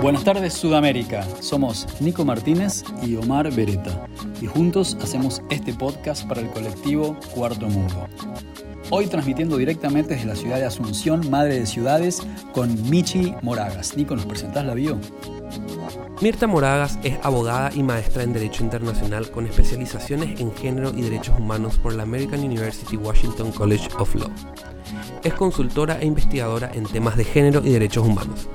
Buenas tardes Sudamérica, somos Nico Martínez y Omar Beretta y juntos hacemos este podcast para el colectivo Cuarto Mundo. Hoy transmitiendo directamente desde la ciudad de Asunción, madre de ciudades, con Michi Moragas. Nico, ¿nos presentás la bio? Mirta Moragas es abogada y maestra en Derecho Internacional con especializaciones en género y derechos humanos por la American University Washington College of Law. Es consultora e investigadora en temas de género y derechos humanos.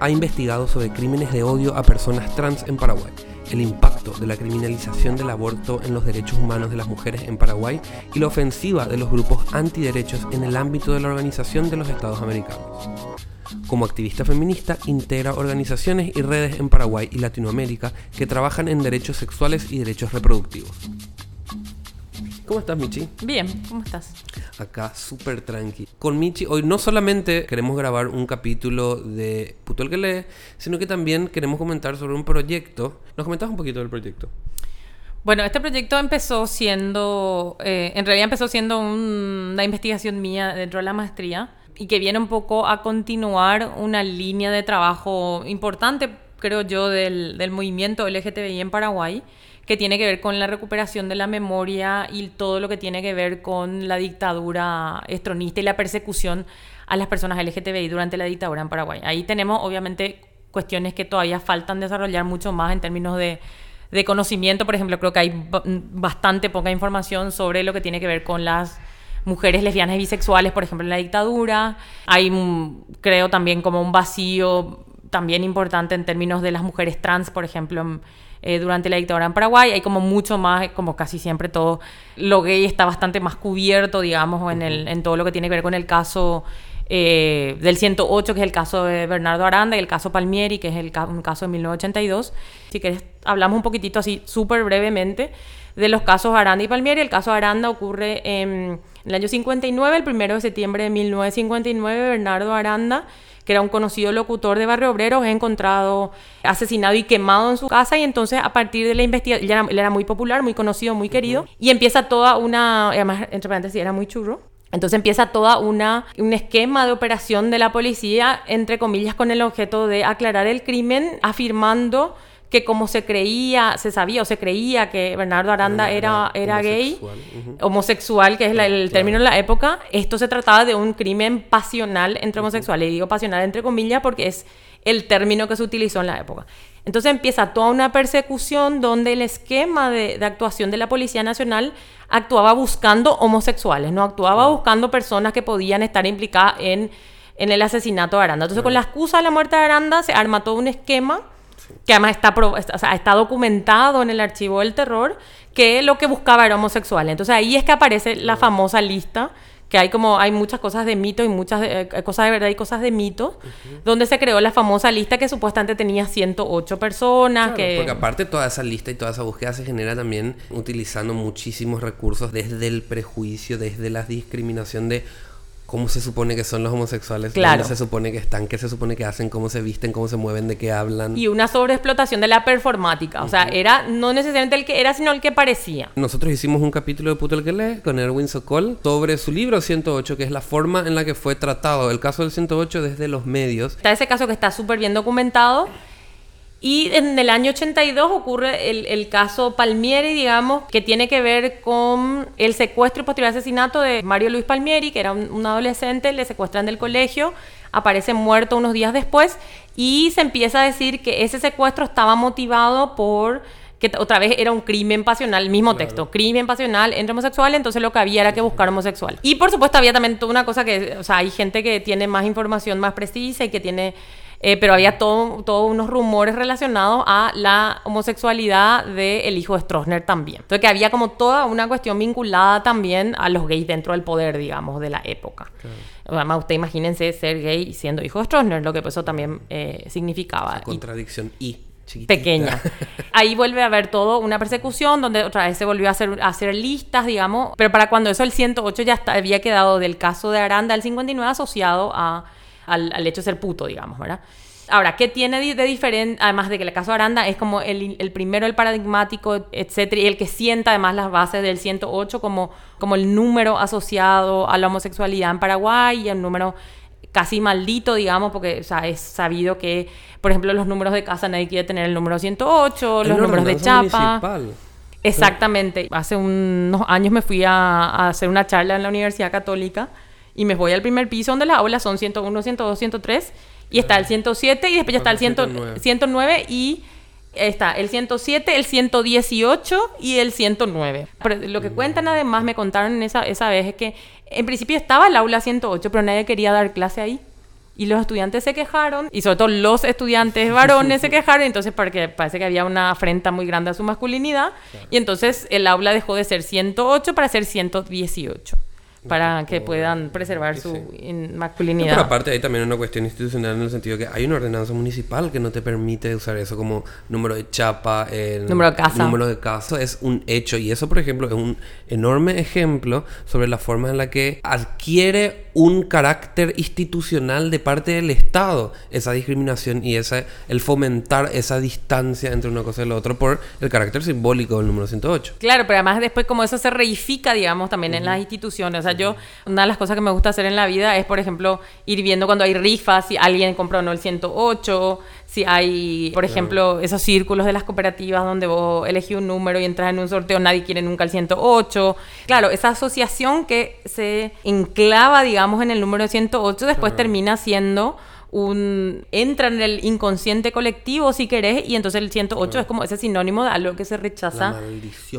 Ha investigado sobre crímenes de odio a personas trans en Paraguay, el impacto de la criminalización del aborto en los derechos humanos de las mujeres en Paraguay y la ofensiva de los grupos antiderechos en el ámbito de la Organización de los Estados Americanos. Como activista feminista, integra organizaciones y redes en Paraguay y Latinoamérica que trabajan en derechos sexuales y derechos reproductivos. ¿Cómo estás, Michi? Bien, ¿cómo estás? Acá súper tranqui. Con Michi, hoy no solamente queremos grabar un capítulo de Puto el que lee, sino que también queremos comentar sobre un proyecto. ¿Nos comentas un poquito del proyecto? Bueno, este proyecto empezó siendo, eh, en realidad empezó siendo una investigación mía dentro de la maestría y que viene un poco a continuar una línea de trabajo importante, creo yo, del, del movimiento LGTBI en Paraguay que tiene que ver con la recuperación de la memoria y todo lo que tiene que ver con la dictadura estronista y la persecución a las personas LGTBI durante la dictadura en Paraguay. Ahí tenemos obviamente cuestiones que todavía faltan desarrollar mucho más en términos de, conocimiento. Por ejemplo, creo que hay bastante poca información sobre lo que tiene que ver con las mujeres lesbianas y bisexuales, por ejemplo, en la dictadura. Hay, creo, también como un vacío también importante en términos de las mujeres trans, por ejemplo, eh, durante la dictadura en Paraguay. Hay como mucho más, como casi siempre todo lo gay está bastante más cubierto, digamos, en, el, en todo lo que tiene que ver con el caso eh, del 108, que es el caso de Bernardo Aranda, y el caso Palmieri, que es el, un caso de 1982. Si querés, hablamos un poquitito así, súper brevemente, de los casos Aranda y Palmieri. El caso Aranda ocurre en el año 59, el primero de septiembre de 1959, Bernardo Aranda que era un conocido locutor de Barrio Obrero, es encontrado asesinado y quemado en su casa y entonces a partir de la investigación, él, era muy popular, muy conocido, muy querido, y empieza toda una, además, entre paréntesis, era muy churro, entonces empieza toda una un esquema de operación de la policía, entre comillas, con el objeto de aclarar el crimen, afirmando que como se creía, se sabía o se creía que Bernardo Aranda era, era, gay, homosexual, que es el término en la época, esto se trataba de un crimen pasional entre homosexuales. Y digo pasional entre comillas porque es el término que se utilizó en la época. Entonces empieza toda una persecución donde el esquema de, actuación de la Policía Nacional actuaba buscando homosexuales, no actuaba buscando personas que podían estar implicadas en, en el asesinato de Aranda. Entonces con la excusa de la muerte de Aranda se arma todo un esquema que además está, está documentado en el archivo del terror, que lo que buscaba era homosexual. Entonces ahí es que aparece la famosa lista que hay como hay muchas cosas de mito y muchas eh, cosas de verdad y cosas de mito, donde se creó la famosa lista que supuestamente tenía 108 personas. que... Porque aparte toda esa lista y toda esa búsqueda se genera también utilizando muchísimos recursos desde el prejuicio, desde la discriminación de cómo se supone que son los homosexuales, claro. dónde se supone que están, qué se supone que hacen, cómo se visten, cómo se mueven, de qué hablan. Y una sobreexplotación de la performática. O sea, era no necesariamente el que era, sino el que parecía. Nosotros hicimos un capítulo de Puto el que lee con Erwin Sokol sobre su libro 108, que es la forma en la que fue tratado el caso del 108 desde los medios. Está ese caso que está súper bien documentado y en el año 82 ocurre el, caso Palmieri, digamos, que tiene que ver con el secuestro y posterior asesinato de Mario Luis Palmieri, que era un, adolescente, le secuestran del colegio, aparece muerto unos días después y se empieza a decir que ese secuestro estaba motivado por que otra vez era un crimen pasional, el mismo texto, crimen pasional entre homosexuales, entonces lo que había era que buscar homosexual. Y por supuesto había también toda una cosa que, o sea, hay gente que tiene más información más precisa y que tiene eh, pero había todos todo unos rumores relacionados a la homosexualidad del hijo de Stroessner también. Entonces que había como toda una cuestión vinculada también a los gays dentro del poder, digamos, de la época. Además, usted imagínense ser gay siendo hijo de Stroessner, lo que eso también eh, significaba. contradicción y pequeña. Ahí vuelve a haber todo una persecución donde otra vez se volvió a hacer, a hacer listas, digamos, pero para cuando eso el 108 ya había quedado del caso de Aranda el 59 asociado a al, hecho de ser puto, digamos, ¿verdad? Ahora, ¿qué tiene de diferente? Además de que el caso Aranda es como el, el, primero, el paradigmático, etcétera, y el que sienta además las bases del 108 como, como el número asociado a la homosexualidad en Paraguay y el número casi maldito, digamos, porque o sea, es sabido que, por ejemplo, los números de casa nadie quiere tener el número 108, los números de chapa. Exactamente. Hace unos años me fui a, a, hacer una charla en la Universidad Católica y me voy al primer piso donde las aulas son 101, 102, 103 y está el 107 y después ya está el 109. 109 y está el 107, el 118 y el 109. Pero lo que cuentan además, me contaron esa, esa vez, es que en principio estaba el aula 108, pero nadie quería dar clase ahí. Y los estudiantes se quejaron, y sobre todo los estudiantes varones se quejaron, entonces porque parece que había una afrenta muy grande a su masculinidad, y entonces el aula dejó de ser 108 para ser 118 para que puedan preservar su masculinidad. pero aparte hay también una cuestión institucional en el sentido que hay una ordenanza municipal que no te permite usar eso como número de chapa, el número de casa. Número de casa es un hecho y eso, por ejemplo, es un enorme ejemplo sobre la forma en la que adquiere un carácter institucional de parte del Estado esa discriminación y esa, el fomentar esa distancia entre una cosa y la otra por el carácter simbólico del número 108. Claro, pero además después como eso se reifica, digamos, también en las instituciones. O sea, yo, una de las cosas que me gusta hacer en la vida es, por ejemplo, ir viendo cuando hay rifas, si alguien compra o no el 108, si hay, por ejemplo, esos círculos de las cooperativas donde vos elegís un número y entras en un sorteo, nadie quiere nunca el 108. Claro, esa asociación que se enclava, digamos, en el número 108, después termina siendo un entra en el inconsciente colectivo si querés y entonces el 108 es como ese sinónimo de algo que se rechaza.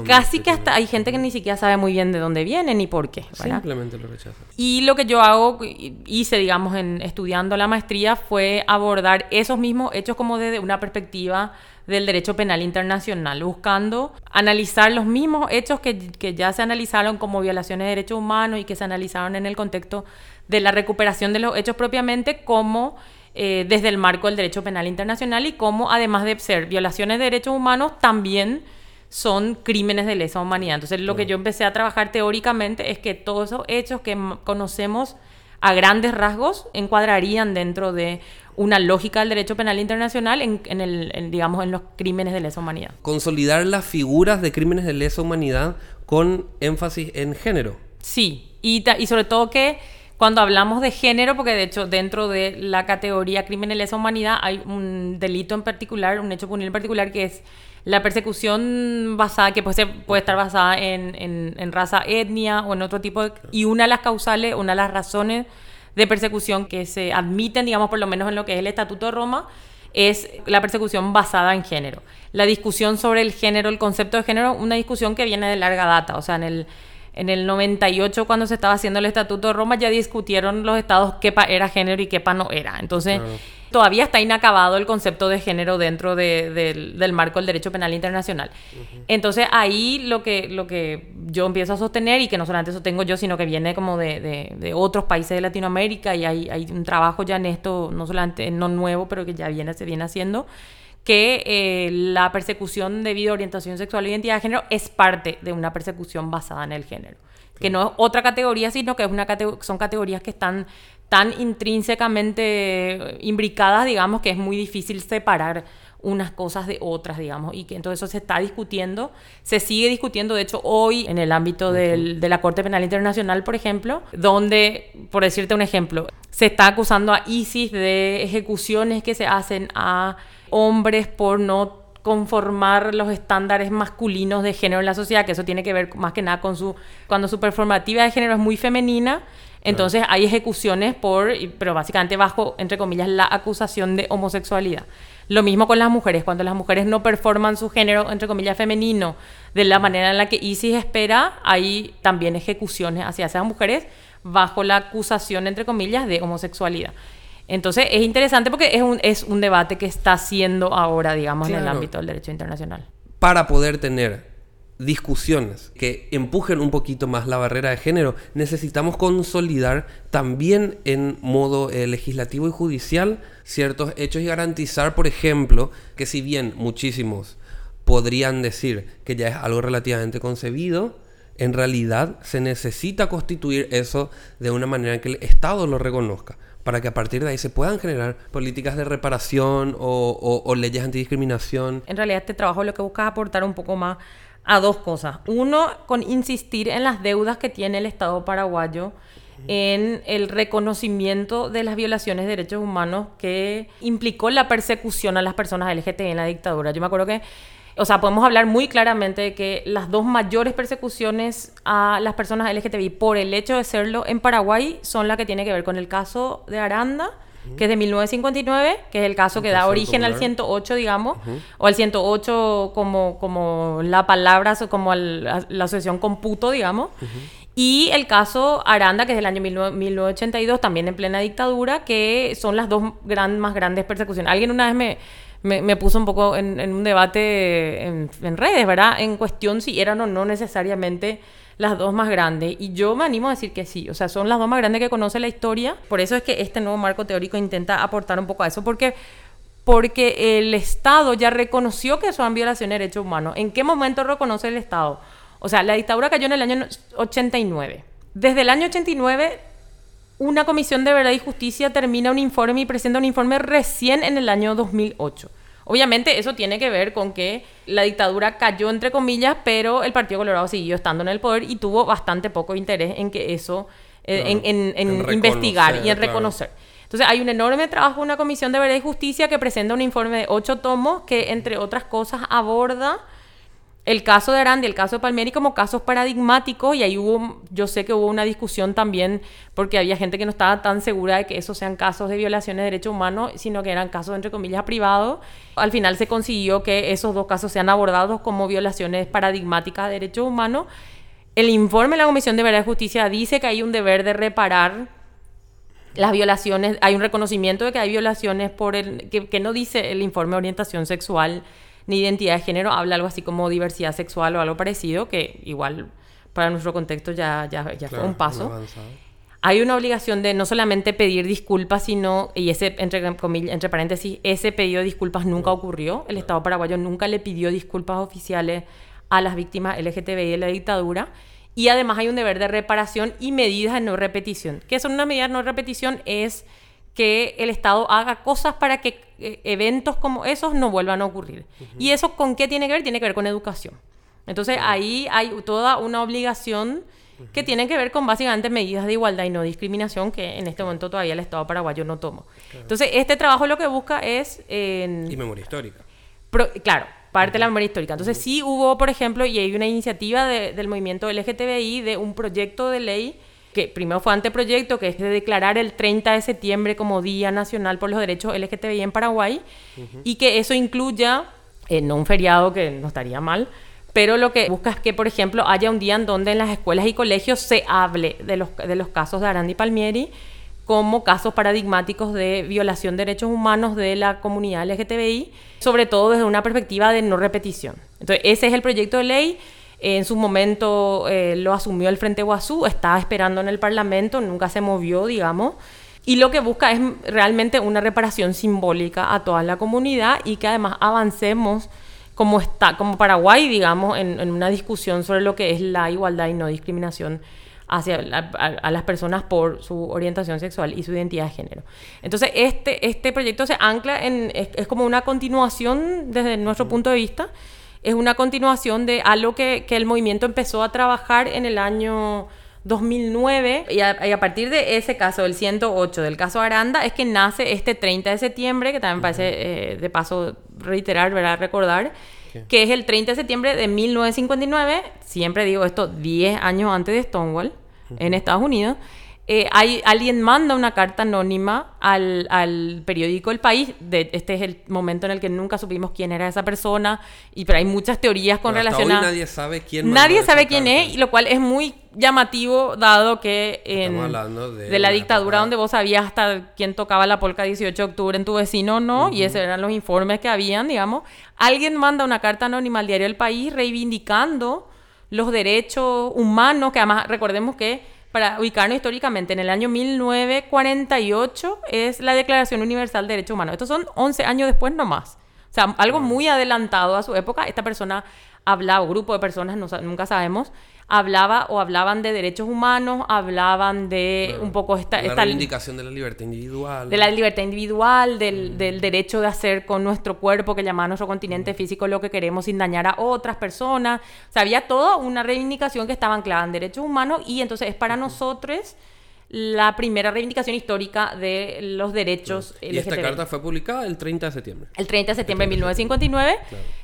Casi que hasta hay gente que ni siquiera sabe muy bien de dónde viene ni por qué simplemente lo rechaza. Y lo que yo hago hice digamos en estudiando la maestría fue abordar esos mismos hechos como desde una perspectiva del derecho penal internacional, buscando analizar los mismos hechos que, que, ya se analizaron como violaciones de derechos humanos y que se analizaron en el contexto de la recuperación de los hechos propiamente como eh, desde el marco del derecho penal internacional y como además de ser violaciones de derechos humanos también son crímenes de lesa humanidad. Entonces lo que yo empecé a trabajar teóricamente es que todos esos hechos que conocemos a grandes rasgos encuadrarían dentro de una lógica del derecho penal internacional en, el, digamos, en los crímenes de lesa humanidad. Consolidar las figuras de crímenes de lesa humanidad con énfasis en género. Sí, y, y sobre todo que cuando hablamos de género, porque de hecho dentro de la categoría crímenes de lesa humanidad hay un delito en particular, un hecho punible en particular que es la persecución basada, que puede, puede estar basada en, en, raza, etnia o en otro tipo de... Y una de las causales, una de las razones de persecución que se admiten, digamos, por lo menos en lo que es el Estatuto de Roma, es la persecución basada en género. La discusión sobre el género, el concepto de género, una discusión que viene de larga data, o sea, en el en el 98, cuando se estaba haciendo el Estatuto de Roma, ya discutieron los estados qué era género y qué no era. Entonces, todavía está inacabado el concepto de género dentro del marco del derecho penal internacional. Entonces, ahí lo que, lo que yo empiezo a sostener, y que no solamente sostengo yo, sino que viene como de, otros países de Latinoamérica, y hay, hay un trabajo ya en esto, no solamente no nuevo, pero que ya viene, se viene haciendo, que eh, la persecución debido a orientación sexual e identidad de género es parte de una persecución basada en el género. Que no es otra categoría, sino que es una son categorías que están tan intrínsecamente imbricadas, digamos, que es muy difícil separar unas cosas de otras, digamos, y que entonces eso se está discutiendo, se sigue discutiendo, de hecho, hoy en el ámbito del, de la Corte Penal Internacional, por ejemplo, donde, por decirte un ejemplo, se está acusando a ISIS de ejecuciones que se hacen a hombres por no conformar los estándares masculinos de género en la sociedad, que eso tiene que ver más que nada con su, cuando su performativa de género es muy femenina, entonces hay ejecuciones por, pero básicamente bajo, entre comillas, la acusación de homosexualidad. Lo mismo con las mujeres, cuando las mujeres no performan su género, entre comillas, femenino de la manera en la que ISIS espera, hay también ejecuciones hacia esas mujeres bajo la acusación, entre comillas, de homosexualidad. Entonces es interesante porque es un, es un debate que está haciendo ahora, digamos, en el ámbito del derecho internacional. Para poder tener discusiones que empujen un poquito más la barrera de género, necesitamos consolidar también en modo eh, legislativo y judicial ciertos hechos y garantizar, por ejemplo, que si bien muchísimos podrían decir que ya es algo relativamente concebido, en realidad se necesita constituir eso de una manera que el Estado lo reconozca. Para que a partir de ahí se puedan generar políticas de reparación o, o leyes antidiscriminación. En realidad este trabajo lo que busca es aportar un poco más a dos cosas. Uno, con insistir en las deudas que tiene el Estado paraguayo en el reconocimiento de las violaciones de derechos humanos que implicó la persecución a las personas LGTB en la dictadura. Yo me acuerdo que, o sea, podemos hablar muy claramente de que las dos mayores persecuciones a las personas LGTBI por el hecho de serlo en Paraguay son las que tienen que ver con el caso de Aranda, que es de 1959, que es el caso que da origen al 108, digamos, o al 108 como, como la palabra, como la asociación computo, digamos. Y el caso Aranda, que es del año 1982, también en plena dictadura, que son las dos gran, más grandes persecuciones. Alguien una vez me, me, puso un poco en, un debate en, en, redes, ¿verdad? En cuestión si eran o no necesariamente las dos más grandes. Y yo me animo a decir que sí. O sea, son las dos más grandes que conoce la historia. Por eso es que este nuevo marco teórico intenta aportar un poco a eso. Porque porque el Estado ya reconoció que son violaciones de derechos humanos. ¿En qué momento reconoce el Estado? O sea, la dictadura cayó en el año 89. Desde el año 89, una comisión de verdad y justicia termina un informe y presenta un informe recién en el año 2008. Obviamente eso tiene que ver con que la dictadura cayó entre comillas, pero el Partido Colorado siguió estando en el poder y tuvo bastante poco interés en que eso, eh, en, investigar y en reconocer. Entonces hay un enorme trabajo, una comisión de verdad y justicia que presenta un informe de ocho tomos que entre otras cosas aborda el caso de Aranda y el caso de Palmieri como casos paradigmáticos y ahí hubo, yo sé que hubo una discusión también porque había gente que no estaba tan segura de que esos sean casos de violaciones de derechos humanos, sino que eran casos entre comillas privados. Al final se consiguió que esos dos casos sean abordados como violaciones paradigmáticas de derechos humanos. El informe de la Comisión de Verdad y Justicia dice que hay un deber de reparar las violaciones, hay un reconocimiento de que hay violaciones por el, que, que no dice el informe de orientación sexual ni identidad de género, habla algo así como diversidad sexual o algo parecido, que igual para nuestro contexto ya, ya, ya fue un paso. Hay una obligación de no solamente pedir disculpas, sino, y ese, entre, comillas, entre paréntesis, ese pedido de disculpas nunca ocurrió. El Estado paraguayo nunca le pidió disculpas oficiales a las víctimas LGTBI de la dictadura. Y además hay un deber de reparación y medidas de no repetición. ¿Qué son una medida de no repetición? Es que el Estado haga cosas para que eventos como esos no vuelvan a ocurrir. ¿Y eso con qué tiene que ver? Tiene que ver con educación. Entonces ahí hay toda una obligación que tiene que ver con básicamente medidas de igualdad y no discriminación que en este momento todavía el Estado paraguayo no toma. Entonces este trabajo lo que busca es... y memoria histórica. claro, parte de la memoria histórica. Entonces sí hubo, por ejemplo, y hay una iniciativa del movimiento LGTBI de un proyecto de ley que primero fue anteproyecto, que es de declarar el 30 de septiembre como Día Nacional por los Derechos LGTBI en Paraguay, y que eso incluya, eh, no un feriado que no estaría mal, pero lo que busca es que, por ejemplo, haya un día en donde en las escuelas y colegios se hable de los, de los casos de Arandi Palmieri como casos paradigmáticos de violación de derechos humanos de la comunidad LGTBI, sobre todo desde una perspectiva de no repetición. Entonces, ese es el proyecto de ley en su momento eh, lo asumió el Frente Guazú, estaba esperando en el Parlamento, nunca se movió, digamos. Y lo que busca es realmente una reparación simbólica a toda la comunidad y que además avancemos como, está, como Paraguay, digamos, en, una discusión sobre lo que es la igualdad y no discriminación hacia a, las personas por su orientación sexual y su identidad de género. Entonces, este, este proyecto se ancla en, es como una continuación desde nuestro punto de vista es una continuación de algo que, que el movimiento empezó a trabajar en el año 2009 y a, partir de ese caso, el 108 del caso Aranda, es que nace este 30 de septiembre, que también parece eh, de paso reiterar, ¿verdad? recordar, que es el 30 de septiembre de 1959, siempre digo esto 10 años antes de Stonewall, en Estados Unidos, eh, hay, alguien manda una carta anónima al, al, periódico El País. De, este es el momento en el que nunca supimos quién era esa persona. Y, pero hay muchas teorías con relación a. Nadie sabe quién Nadie sabe quién es, y lo cual es muy llamativo, dado que en, de, la dictadura, donde vos sabías hasta quién tocaba la polca 18 de octubre en tu vecino no, y esos eran los informes que habían, digamos. Alguien manda una carta anónima al diario El País reivindicando los derechos humanos, que además recordemos que para ubicarnos históricamente, en el año 1948 es la Declaración Universal de Derechos Humanos. Estos son 11 años después nomás. O sea, algo muy adelantado a su época. Esta persona hablaba, grupo de personas, nunca sabemos, hablaba o hablaban de derechos humanos, hablaban de un poco esta... La reivindicación de la libertad individual. De la libertad individual, del, del, derecho de hacer con nuestro cuerpo, que llama nuestro continente físico, lo que queremos sin dañar a otras personas. O sea, había toda una reivindicación que estaba anclada en derechos humanos y entonces es para nosotros la primera reivindicación histórica de los derechos Y esta carta fue publicada el 30 de septiembre. El 30 de septiembre de 1959,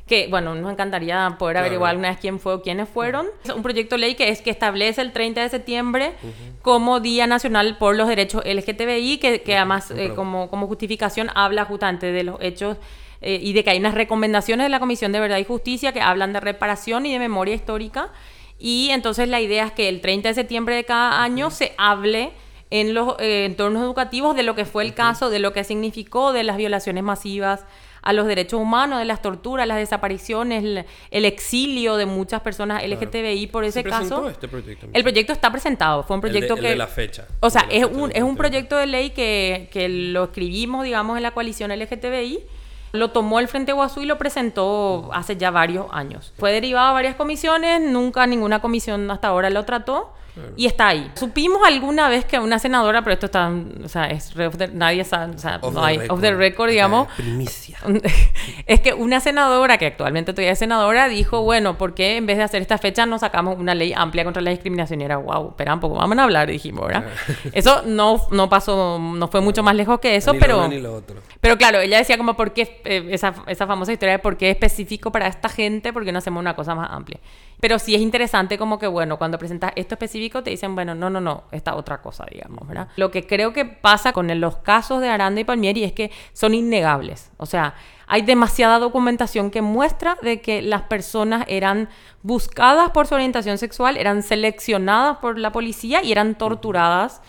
que bueno, nos encantaría poder averiguar alguna vez quién fue o quiénes fueron. Es un proyecto de ley que es que establece el 30 de septiembre como Día Nacional por los Derechos LGTBI, que, que además eh, como, como justificación habla justamente de los hechos eh, y de que hay unas recomendaciones de la Comisión de Verdad y Justicia que hablan de reparación y de memoria histórica. Y entonces la idea es que el 30 de septiembre de cada año se hable en los eh, entornos educativos de lo que fue el caso, de lo que significó, de las violaciones masivas a los derechos humanos, de las torturas, las desapariciones, el, exilio de muchas personas LGTBI por ese caso. Este proyecto, el proyecto está presentado, fue un proyecto que... de la fecha. O sea, es un, es un proyecto de ley que, que lo escribimos, digamos, en la coalición LGTBI lo tomó el Frente Guazú y lo presentó hace ya varios años. Fue derivado a varias comisiones, nunca ninguna comisión hasta ahora lo trató. Y está ahí. Supimos alguna vez que una senadora, pero esto está, o sea, es nadie sabe, o sea, no hay off the record, digamos. Primicia. es que una senadora, que actualmente todavía es senadora, dijo, bueno, ¿por qué en vez de hacer esta fecha no sacamos una ley amplia contra la discriminación? Y era, wow, espera un poco, vamos a hablar, dijimos, ¿verdad? eso no, no pasó, no fue mucho más lejos que eso, pero... ni lo otro. Pero claro, ella decía como, ¿por qué eh, esa, esa famosa historia de por qué específico para esta gente? porque no hacemos una cosa más amplia? Pero sí es interesante como que, bueno, cuando presentas esto específico te dicen, bueno, no, no, no, esta otra cosa, digamos, ¿verdad? Lo que creo que pasa con los casos de Aranda y Palmieri es que son innegables. O sea, hay demasiada documentación que muestra de que las personas eran buscadas por su orientación sexual, eran seleccionadas por la policía y eran torturadas.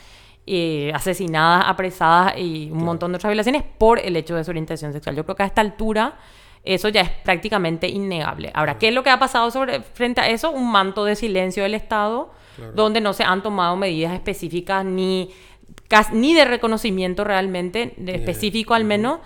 Eh, asesinadas, apresadas y un montón de otras violaciones por el hecho de su orientación sexual. Yo creo que a esta altura eso ya es prácticamente innegable. Ahora, ¿qué es lo que ha pasado sobre, frente a eso? Un manto de silencio del Estado, donde no se han tomado medidas específicas ni ni de reconocimiento realmente, de específico al menos,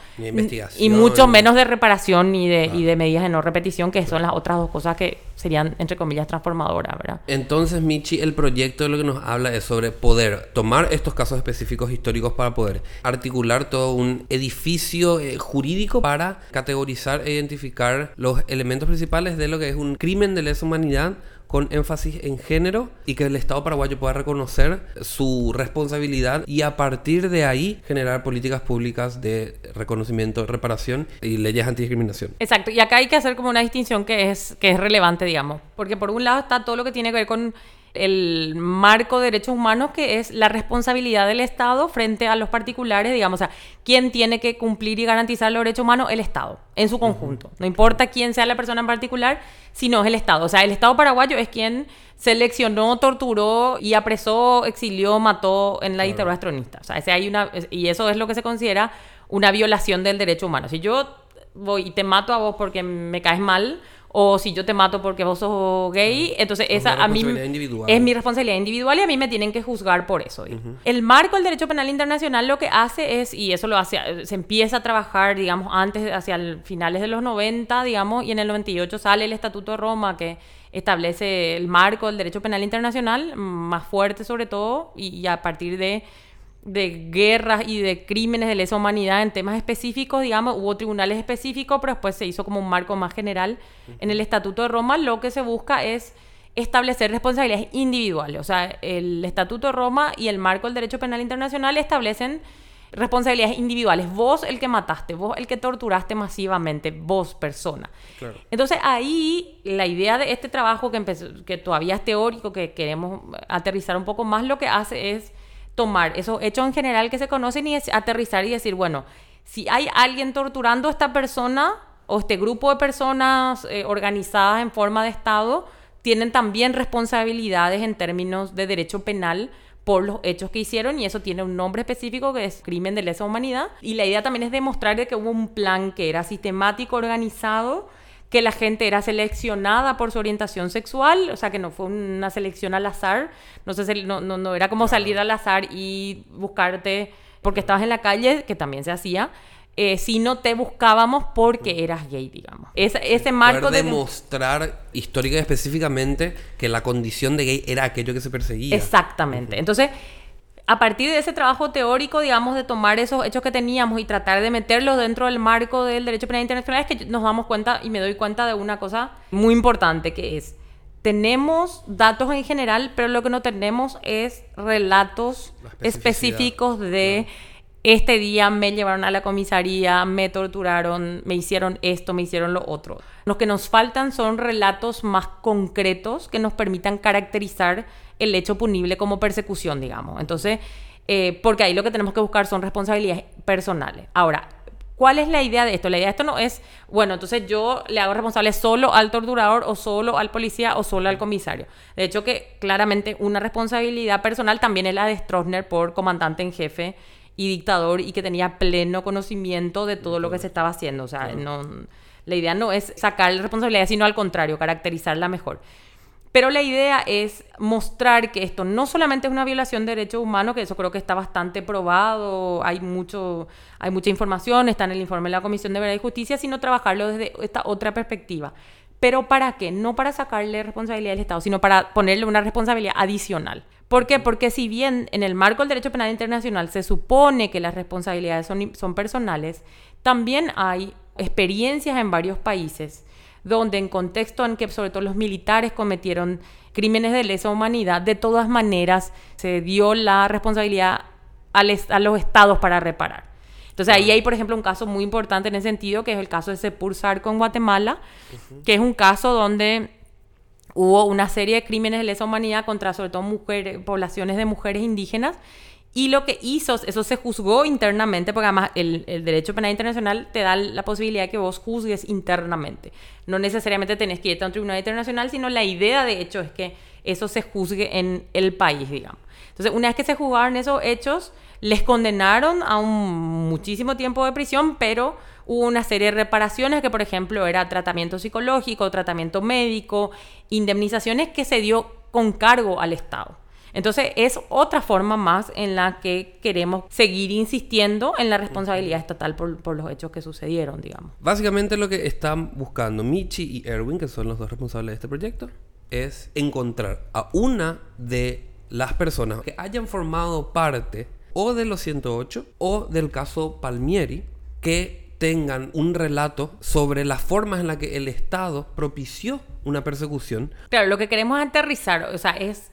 y mucho menos de reparación ni de, y de medidas de no repetición, que son las otras dos cosas que serían, entre comillas, transformadoras, ¿verdad? Entonces, Michi, el proyecto de lo que nos habla es sobre poder tomar estos casos específicos históricos para poder articular todo un edificio eh, jurídico para categorizar e identificar los elementos principales de lo que es un crimen de lesa humanidad con énfasis en género y que el Estado paraguayo pueda reconocer su responsabilidad y a partir de ahí generar políticas públicas de reconocimiento, reparación y leyes antidiscriminación. Exacto, y acá hay que hacer como una distinción que es, que es relevante, digamos, porque por un lado está todo lo que tiene que ver con el marco de derechos humanos, que es la responsabilidad del Estado frente a los particulares, digamos, o sea, ¿quién tiene que cumplir y garantizar los derechos humanos? El Estado, en su conjunto. No importa quién sea la persona en particular, sino es el Estado. O sea, el Estado paraguayo es quien seleccionó, torturó y apresó, exilió, mató en la dictadura estronista. O sea, ese hay una, y eso es lo que se considera una violación del derecho humano. Si yo voy y te mato a vos porque me caes mal, o si yo te mato porque vos sos gay, entonces esa a mí es mi responsabilidad individual y a mí me tienen que juzgar por eso. El marco del derecho penal internacional lo que hace es, y eso lo hace, se empieza a trabajar, digamos, antes, hacia el, finales de los 90, digamos, y en el 98 sale el Estatuto de Roma que establece el marco del derecho penal internacional, más fuerte sobre todo, y a partir de de guerras y de crímenes de lesa humanidad en temas específicos, digamos, hubo tribunales específicos, pero después se hizo como un marco más general en el Estatuto de Roma. Lo que se busca es establecer responsabilidades individuales. O sea, el Estatuto de Roma y el marco del derecho penal internacional establecen responsabilidades individuales. Vos el que mataste, vos el que torturaste masivamente, vos persona. Entonces ahí la idea de este trabajo que, empezó, que todavía es teórico, que queremos aterrizar un poco más, lo que hace es tomar esos hechos en general que se conocen y aterrizar y decir, bueno, si hay alguien torturando a esta persona o este grupo de personas eh, organizadas en forma de Estado, tienen también responsabilidades en términos de derecho penal por los hechos que hicieron y eso tiene un nombre específico que es crimen de lesa humanidad. Y la idea también es demostrar de que hubo un plan que era sistemático, organizado, que la gente era seleccionada por su orientación sexual, o sea, que no fue una selección al azar, no, sé, no, no, no era como salir al azar y buscarte porque estabas en la calle, que también se hacía, eh, si no te buscábamos porque eras gay, digamos. ese marco de demostrar histórica y específicamente que la condición de gay era aquello que se perseguía. Exactamente. Entonces, a partir de ese trabajo teórico, digamos, de tomar esos hechos que teníamos y tratar de meterlos dentro del marco del derecho penal internacional, es que nos damos cuenta y me doy cuenta de una cosa muy importante que es tenemos datos en general, pero lo que no tenemos es relatos específicos de este día me llevaron a la comisaría, me torturaron, me hicieron esto, me hicieron lo otro. Lo que nos faltan son relatos más concretos que nos permitan caracterizar el hecho punible como persecución, digamos. Entonces, eh, porque ahí lo que tenemos que buscar son responsabilidades personales. Ahora, ¿Cuál es la idea de esto? La idea de esto no es, bueno, entonces yo le hago responsable solo al torturador o solo al policía o solo al comisario. De hecho que claramente una responsabilidad personal también es la de Stroessner por comandante en jefe y dictador y que tenía pleno conocimiento de todo lo que se estaba haciendo. O sea, no, la idea no es sacar la responsabilidad, sino al contrario, caracterizarla mejor. Pero la idea es mostrar que esto no solamente es una violación de derechos humanos, que eso creo que está bastante probado, hay, mucho, hay mucha información, está en el informe de la Comisión de Verdad y Justicia, sino trabajarlo desde esta otra perspectiva. ¿Pero para qué? No para sacarle responsabilidad al Estado, sino para ponerle una responsabilidad adicional. ¿Por qué? Porque si bien en el marco del derecho penal internacional se supone que las responsabilidades son, son personales, también hay experiencias en varios países donde en contexto en que sobre todo los militares cometieron crímenes de lesa humanidad, de todas maneras se dio la responsabilidad a los estados para reparar. Entonces ahí hay, por ejemplo, un caso muy importante en ese sentido, que es el caso de Sepulsar con Guatemala, que es un caso donde hubo una serie de crímenes de lesa humanidad contra sobre todo mujeres, poblaciones de mujeres indígenas, y lo que hizo, eso se juzgó internamente, porque además el, derecho penal internacional te da la posibilidad de que vos juzgues internamente. No necesariamente tenés que ir a un tribunal internacional, sino la idea de hecho es que eso se juzgue en el país, digamos. Entonces, una vez que se juzgaron esos hechos, les condenaron a un muchísimo tiempo de prisión, pero hubo una serie de reparaciones que, por ejemplo, era tratamiento psicológico, tratamiento médico, indemnizaciones que se dio con cargo al Estado. Entonces es otra forma más en la que queremos seguir insistiendo en la responsabilidad estatal por, los hechos que sucedieron, digamos. Básicamente lo que están buscando Michi y Erwin, que son los dos responsables de este proyecto, es encontrar a una de las personas que hayan formado parte o de los 108 o del caso Palmieri que tengan un relato sobre las formas en las que el Estado propició una persecución. Claro, lo que queremos aterrizar, o sea, es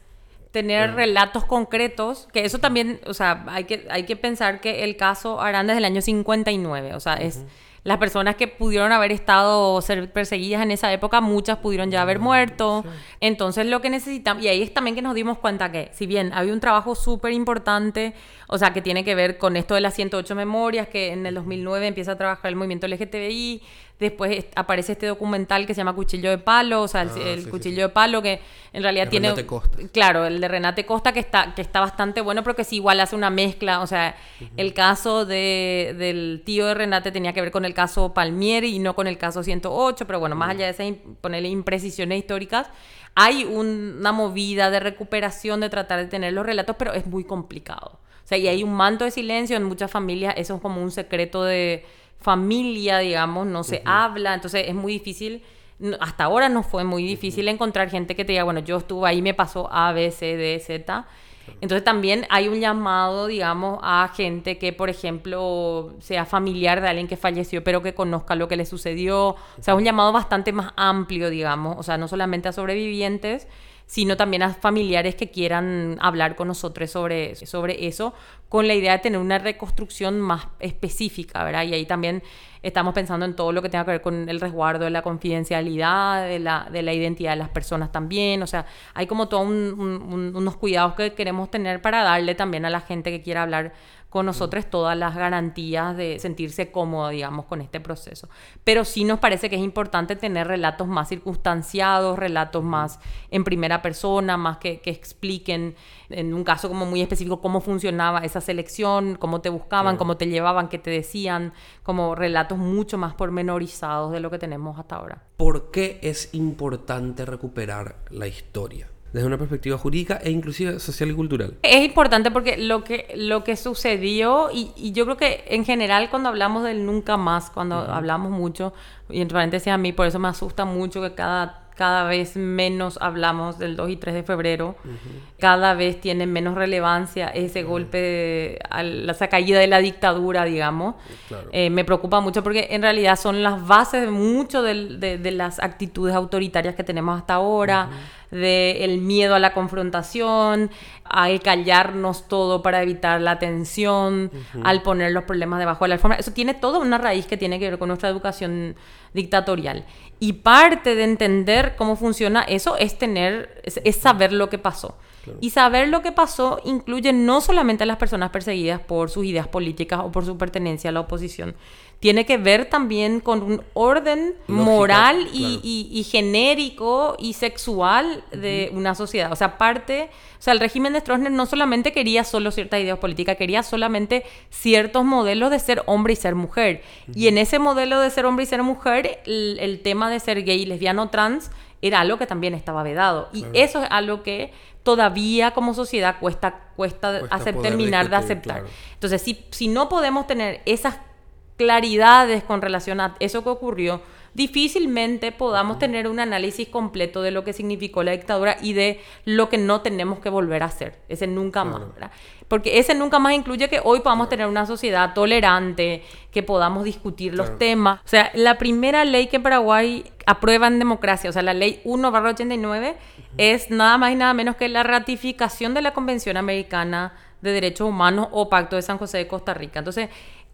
tener relatos concretos, que eso también, o sea, hay que, hay que pensar que el caso Aranda es del año 59, o sea, es las personas que pudieron haber estado ser perseguidas en esa época, muchas pudieron ya haber muerto. Entonces lo que necesitamos, y ahí es también que nos dimos cuenta que si bien había un trabajo súper importante, o sea, que tiene que ver con esto de las 108 memorias, que en el 2009 empieza a trabajar el movimiento LGTBI, Después aparece este documental que se llama Cuchillo de Palo, o sea, el, ah, cuchillo de palo que en realidad tiene... Renate Costa. Claro, el de Renate Costa que está, que está bastante bueno, pero que sí igual hace una mezcla. O sea, el caso de, del tío de Renate tenía que ver con el caso Palmieri y no con el caso 108, pero bueno, más allá de esas ponerle imprecisiones históricas, hay una movida de recuperación, de tratar de tener los relatos, pero es muy complicado. O sea, y hay un manto de silencio en muchas familias, eso es como un secreto de familia, digamos, no se habla, entonces es muy difícil, hasta ahora no fue muy difícil encontrar gente que te diga, bueno, yo estuve ahí, me pasó A, B, C, D, Z. Entonces también hay un llamado, digamos, a gente que, por ejemplo, sea familiar de alguien que falleció, pero que conozca lo que le sucedió. O sea, un llamado bastante más amplio, digamos. O sea, no solamente a sobrevivientes, sino también a familiares que quieran hablar con nosotros sobre, sobre eso, con la idea de tener una reconstrucción más específica, ¿verdad? Y ahí también estamos pensando en todo lo que tenga que ver con el resguardo de la confidencialidad, de la, de la identidad de las personas también, o sea, hay como todos unos cuidados que queremos tener para darle también a la gente que quiera hablar con nosotros todas las garantías de sentirse cómodo, digamos, con este proceso. Pero sí nos parece que es importante tener relatos más circunstanciados, relatos más en primera persona, más que, que expliquen en un caso como muy específico cómo funcionaba esa selección, cómo te buscaban, cómo te llevaban, qué te decían, como relatos mucho más pormenorizados de lo que tenemos hasta ahora. ¿Por qué es importante recuperar la historia? Desde una perspectiva jurídica e inclusive social y cultural. Es importante porque lo que, lo que sucedió, y, y yo creo que en general cuando hablamos del nunca más, cuando hablamos mucho, y entre paréntesis a mí, por eso me asusta mucho que cada cada vez menos hablamos del 2 y 3 de febrero, cada vez tiene menos relevancia ese golpe, a la, esa caída de la dictadura, digamos. Eh, me preocupa mucho porque en realidad son las bases de mucho de, las actitudes autoritarias que tenemos hasta ahora, del miedo a la confrontación, al callarnos todo para evitar la tensión, al poner los problemas debajo de la alfombra. Eso tiene toda una raíz que tiene que ver con nuestra educación dictatorial. Y parte de entender cómo funciona eso es tener, es, saber lo que pasó. Y saber lo que pasó incluye no solamente a las personas perseguidas por sus ideas políticas o por su pertenencia a la oposición, tiene que ver también con un orden moral y, genérico y sexual de una sociedad. O sea, parte, o sea, el régimen de Stroessner no solamente quería solo ciertas ideas políticas, quería solamente ciertos modelos de ser hombre y ser mujer. Y en ese modelo de ser hombre y ser mujer, el, tema de ser gay, lesbiano, trans, era algo que también estaba vedado. Y eso es algo que todavía como sociedad cuesta, cuesta, hacer, terminar de aceptar. Entonces, si, si no podemos tener esas claridades con relación a eso que ocurrió, difícilmente podamos tener un análisis completo de lo que significó la dictadura y de lo que no tenemos que volver a hacer. Ese nunca más, ¿verdad? Porque ese nunca más incluye que hoy podamos tener una sociedad tolerante, que podamos discutir los temas. O sea, la primera ley que Paraguay aprueba en democracia, o sea, la ley 1-89, es nada más y nada menos que la ratificación de la Convención Americana de Derechos Humanos o Pacto de San José de Costa Rica. Entonces,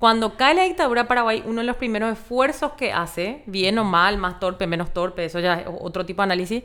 cuando cae la dictadura de Paraguay, uno de los primeros esfuerzos que hace, bien o mal, más torpe, menos torpe, eso ya es otro tipo de análisis,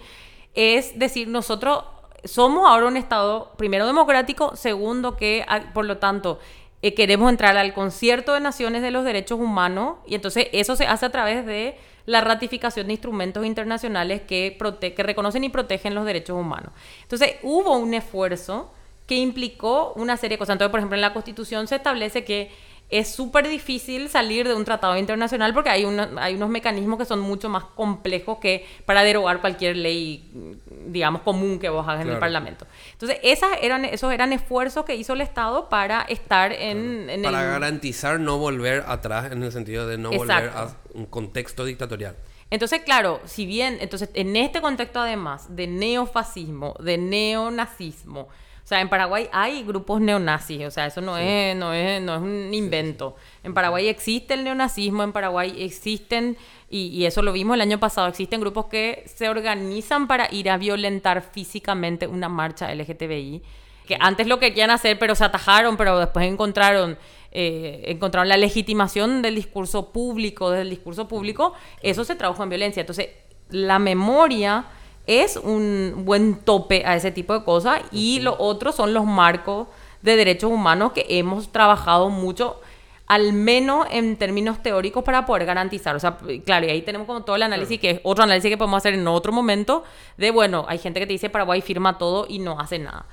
es decir, nosotros somos ahora un Estado, primero democrático, segundo que, ah, por lo tanto, eh, queremos entrar al concierto de naciones de los derechos humanos y entonces eso se hace a través de la ratificación de instrumentos internacionales que, que reconocen y protegen los derechos humanos. Entonces hubo un esfuerzo que implicó una serie de cosas. Entonces, por ejemplo, en la Constitución se establece que es súper difícil salir de un tratado internacional porque hay, hay unos mecanismos que son mucho más complejos que para derogar cualquier ley, digamos, común que vos hagas en el Parlamento. Entonces, esas eran, esos eran esfuerzos que hizo el Estado para estar en... para garantizar no volver atrás en el sentido de no volver a un contexto dictatorial. Entonces, claro, si bien, entonces, en este contexto además de neofascismo, de neonazismo, sea, en Paraguay hay grupos neonazis, o sea, eso no, es, no, es, no es un invento. En Paraguay existe el neonazismo, en Paraguay existen, y, y, eso lo vimos el año pasado, existen grupos que se organizan para ir a violentar físicamente una marcha LGTBI, que antes lo querían hacer, pero se atajaron, pero después encontraron... Eh, encontraron la legitimación del discurso público, del discurso público, eso se tradujo en violencia. Entonces, la memoria es un buen tope a ese tipo de cosas y lo otro son los marcos de derechos humanos que hemos trabajado mucho al menos en términos teóricos para poder garantizar. O sea, claro, y ahí tenemos como todo el análisis, que es otro análisis que podemos hacer en otro momento, de, bueno, hay gente que te dice Paraguay firma todo y no hace nada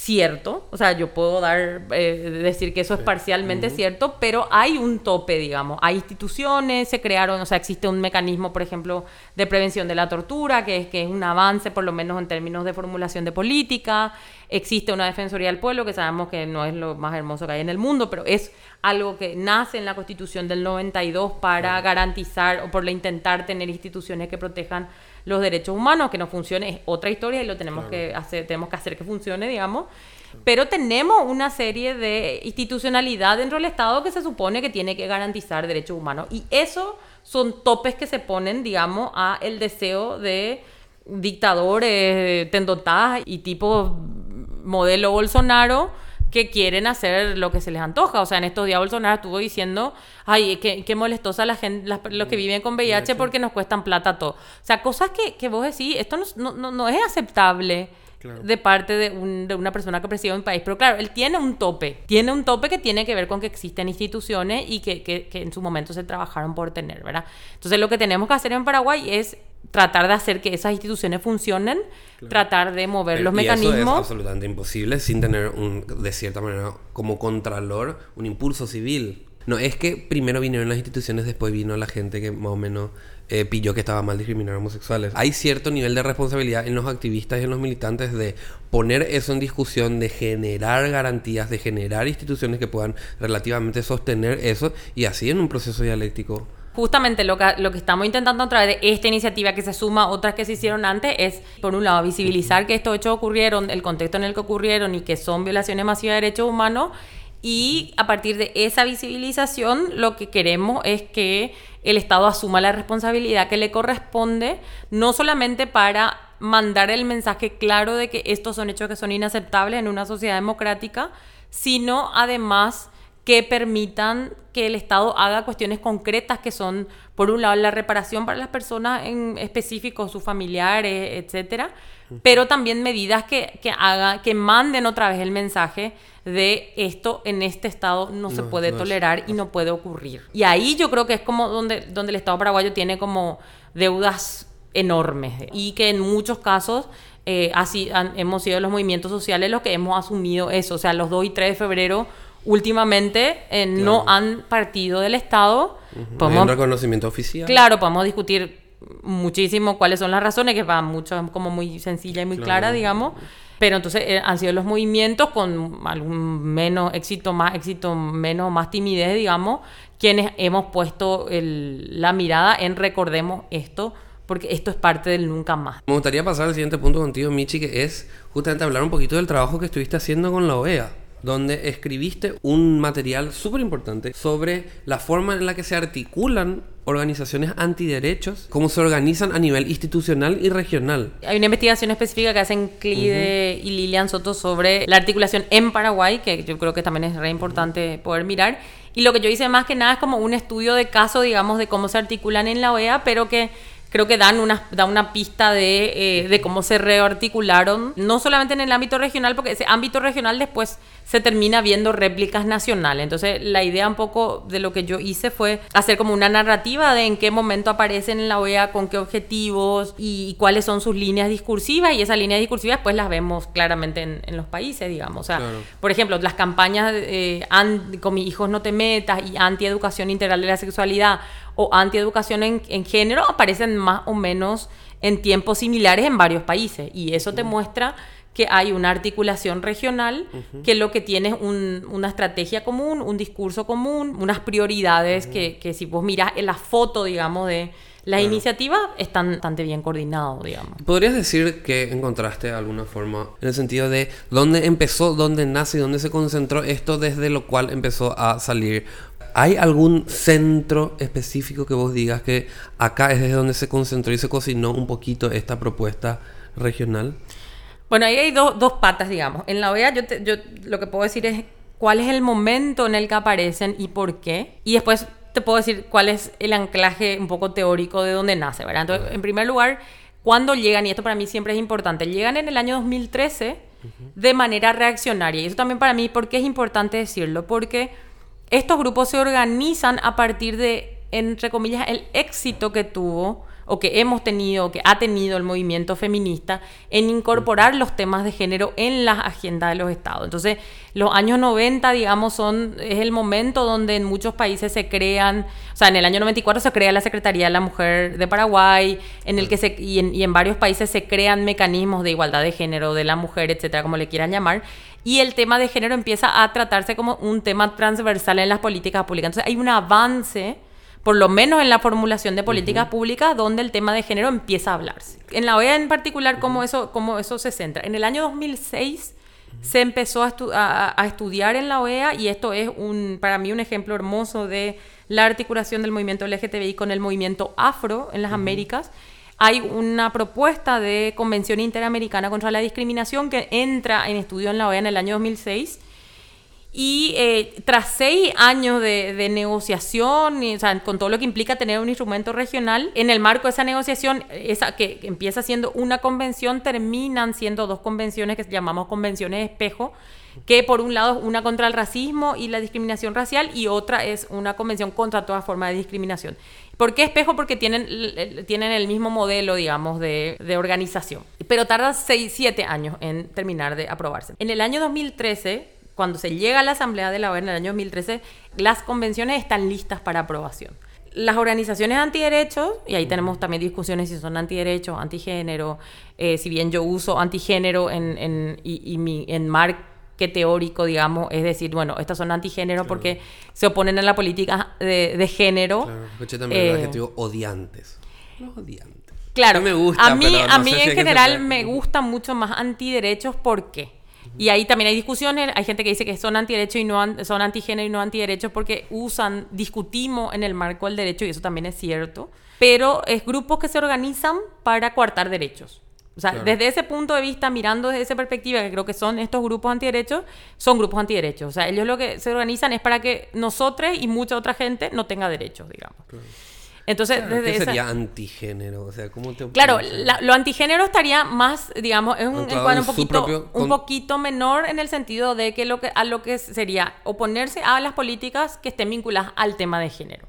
cierto, o sea, yo puedo dar, eh, decir que eso es parcialmente cierto, pero hay un tope, digamos, hay instituciones, se crearon, o sea, existe un mecanismo, por ejemplo, de prevención de la tortura, que es, que es un avance, por lo menos en términos de formulación de política, existe una Defensoría del Pueblo, que sabemos que no es lo más hermoso que hay en el mundo, pero es algo que nace en la Constitución del 92 para garantizar o por intentar tener instituciones que protejan los derechos humanos, que no funcione es otra historia y lo tenemos que hacer, tenemos que hacer que funcione, digamos. Pero tenemos una serie de institucionalidad dentro del Estado que se supone que tiene que garantizar derechos humanos. Y eso son topes que se ponen, digamos, a el deseo de dictadores, tendotadas y tipo modelo Bolsonaro que quieren hacer lo que se les antoja. O sea, en estos días Bolsonaro estuvo diciendo, ay, qué, qué molestosa la gente, los que viven con VIH porque nos cuestan plata todo. O sea, cosas que, que vos decís, esto no, no, no es aceptable. de parte de, un, de, una persona que preside un país. Pero claro, él tiene un tope. Tiene un tope que tiene que ver con que existen instituciones y que, que, que, en su momento se trabajaron por tener, ¿verdad? Entonces lo que tenemos que hacer en Paraguay es tratar de hacer que esas instituciones funcionen, tratar de mover los mecanismos. Eso es absolutamente imposible sin tener, un, de cierta manera, como contralor, un impulso civil No es que primero vinieron las instituciones, después vino la gente que más o menos eh, pilló que estaba mal discriminar a homosexuales. Hay cierto nivel de responsabilidad en los activistas y en los militantes de poner eso en discusión, de generar garantías, de generar instituciones que puedan relativamente sostener eso y así en un proceso dialéctico justamente lo que, lo que estamos intentando a través de esta iniciativa que se suma a otras que se hicieron antes es, por un lado, visibilizar que estos hechos ocurrieron, el contexto en el que ocurrieron y que son violaciones masivas de derechos humanos. Y a partir de esa visibilización, lo que queremos es que el Estado asuma la responsabilidad que le corresponde, no solamente para mandar el mensaje claro de que estos son hechos que son inaceptables en una sociedad democrática, sino además que permitan que el Estado haga cuestiones concretas que son, por un lado, la reparación para las personas en específico, sus familiares, etcétera, pero también medidas que, que, haga, que manden otra vez el mensaje de esto en este Estado no, se puede tolerar y no puede ocurrir. Y ahí yo creo que es como donde, donde el Estado paraguayo tiene como deudas enormes y que en muchos casos eh, así hemos sido los movimientos sociales los que hemos asumido eso. O sea, los 2 y 3 de febrero últimamente eh, no han partido del Estado. podemos, un reconocimiento oficial. Claro, podemos discutir muchísimo cuáles son las razones, que va mucho como muy sencilla y muy clara, digamos. Pero entonces eh, han sido los movimientos con algún menos éxito, más éxito, menos, más timidez, digamos, quienes hemos puesto la mirada en recordemos esto, porque esto es parte del nunca más. Me gustaría pasar al siguiente punto contigo, Michi, que es justamente hablar un poquito del trabajo que estuviste haciendo con la OEA donde escribiste un material súper importante sobre la forma en la que se articulan organizaciones antiderechos, cómo se organizan a nivel institucional y regional. Hay una investigación específica que hacen Clide y Lilian Soto sobre la articulación en Paraguay, que yo creo que también es re importante poder mirar. Y lo que yo hice más que nada es como un estudio de caso, digamos, de cómo se articulan en la OEA, pero que creo que dan una, da una pista de, eh, de cómo se rearticularon, no solamente en el ámbito regional, porque ese ámbito regional después se termina viendo réplicas nacionales. Entonces, la idea un poco de lo que yo hice fue hacer como una narrativa de en qué momento aparecen en la OEA, con qué objetivos y, cuáles son sus líneas discursivas. Y esas líneas discursivas, pues las vemos claramente en, los países, digamos. O sea, por ejemplo, las campañas eh, con mis hijos no te metas y anti-educación integral de la sexualidad o anti-educación en, en género aparecen más o menos en tiempos similares en varios países. Y eso te muestra que hay una articulación regional, que lo que tiene es una estrategia común, un discurso común, unas prioridades que, que, si vos miras en la foto, digamos, de la iniciativa, están bastante bien coordinados, digamos. ¿Podrías decir que encontraste alguna forma en el sentido de dónde empezó, dónde nace y dónde se concentró esto desde lo cual empezó a salir ¿Hay algún centro específico que vos digas que acá es desde donde se concentró y se cocinó un poquito esta propuesta regional? Bueno, ahí hay dos patas, digamos. En la OEA yo, yo lo que puedo decir es cuál es el momento en el que aparecen y por qué. Y después te puedo decir cuál es el anclaje un poco teórico de dónde nace, ¿verdad? Entonces, en primer lugar, ¿cuándo llegan? Y esto para mí siempre es importante. Llegan en el año 2013 de manera reaccionaria. Y eso también para mí, ¿por qué es importante decirlo? Porque estos grupos se organizan a partir de, entre comillas, el éxito que tuvo o que hemos tenido, que ha tenido el movimiento feminista en incorporar los temas de género en la agenda de los estados. Entonces, los años 90, digamos, son, es el momento donde en muchos países se crean, o sea, en el año 94 se crea la Secretaría de la Mujer de Paraguay, en el que se, y en, y en varios países se crean mecanismos de igualdad de género de la mujer, etcétera, como le quieran llamar, y el tema de género empieza a tratarse como un tema transversal en las políticas públicas. Entonces, hay un avance por lo menos en la formulación de políticas públicas, donde el tema de género empieza a hablarse. En la OEA en particular, ¿cómo, eso, cómo eso se centra? En el año 2006 se empezó a, estudiar en la OEA y esto es un, para mí un ejemplo hermoso de la articulación del movimiento LGTBI con el movimiento afro en las Américas. Hay una propuesta de Convención Interamericana contra la Discriminación que entra en estudio en la OEA en el año 2006 y eh, tras seis años de, negociación, o sea, con todo lo que implica tener un instrumento regional, en el marco de esa negociación, esa que empieza siendo una convención, terminan siendo dos convenciones que llamamos convenciones de espejo, que por un lado es una contra el racismo y la discriminación racial y otra es una convención contra toda forma de discriminación. ¿Por qué espejo? Porque tienen, tienen el mismo modelo, digamos, de, de organización. Pero tarda 6, 7 años en terminar de aprobarse. En el año 2013 cuando se llega a la Asamblea de la OEA en el año 2013, las convenciones están listas para aprobación. Las organizaciones antiderechos, y ahí tenemos también discusiones si son antiderechos, antigénero, eh, si bien yo uso antigénero en, en, y, y mi enmarque teórico, digamos, es decir, bueno, estas son antigénero porque se oponen a la política de, de género. Claro, escuché también el Eh, adjetivo odiantes. Los odiantes. Claro, No me gusta, a mí, pero no a mí sé en que general me gustan mucho más antiderechos, ¿por qué? Y ahí también hay discusiones, hay gente que dice que son antiderechos y no an- son antigénero y no antiderechos porque usan, discutimos en el marco del derecho y eso también es cierto, pero es grupos que se organizan para coartar derechos. O sea, Claro. desde ese punto de vista, mirando desde esa perspectiva, que creo que son estos grupos antiderechos, son grupos antiderechos. O sea, ellos lo que se organizan es para que nosotros y mucha otra gente no tenga derechos, digamos. Entonces, Claro, desde ¿Qué esa- sería antigénero? O sea, ¿cómo te Claro, la- lo antigénero estaría más, digamos, es un un poquito, propio un poquito menor en el sentido de que, lo que a lo que sería oponerse a las políticas que estén vinculadas al tema de género.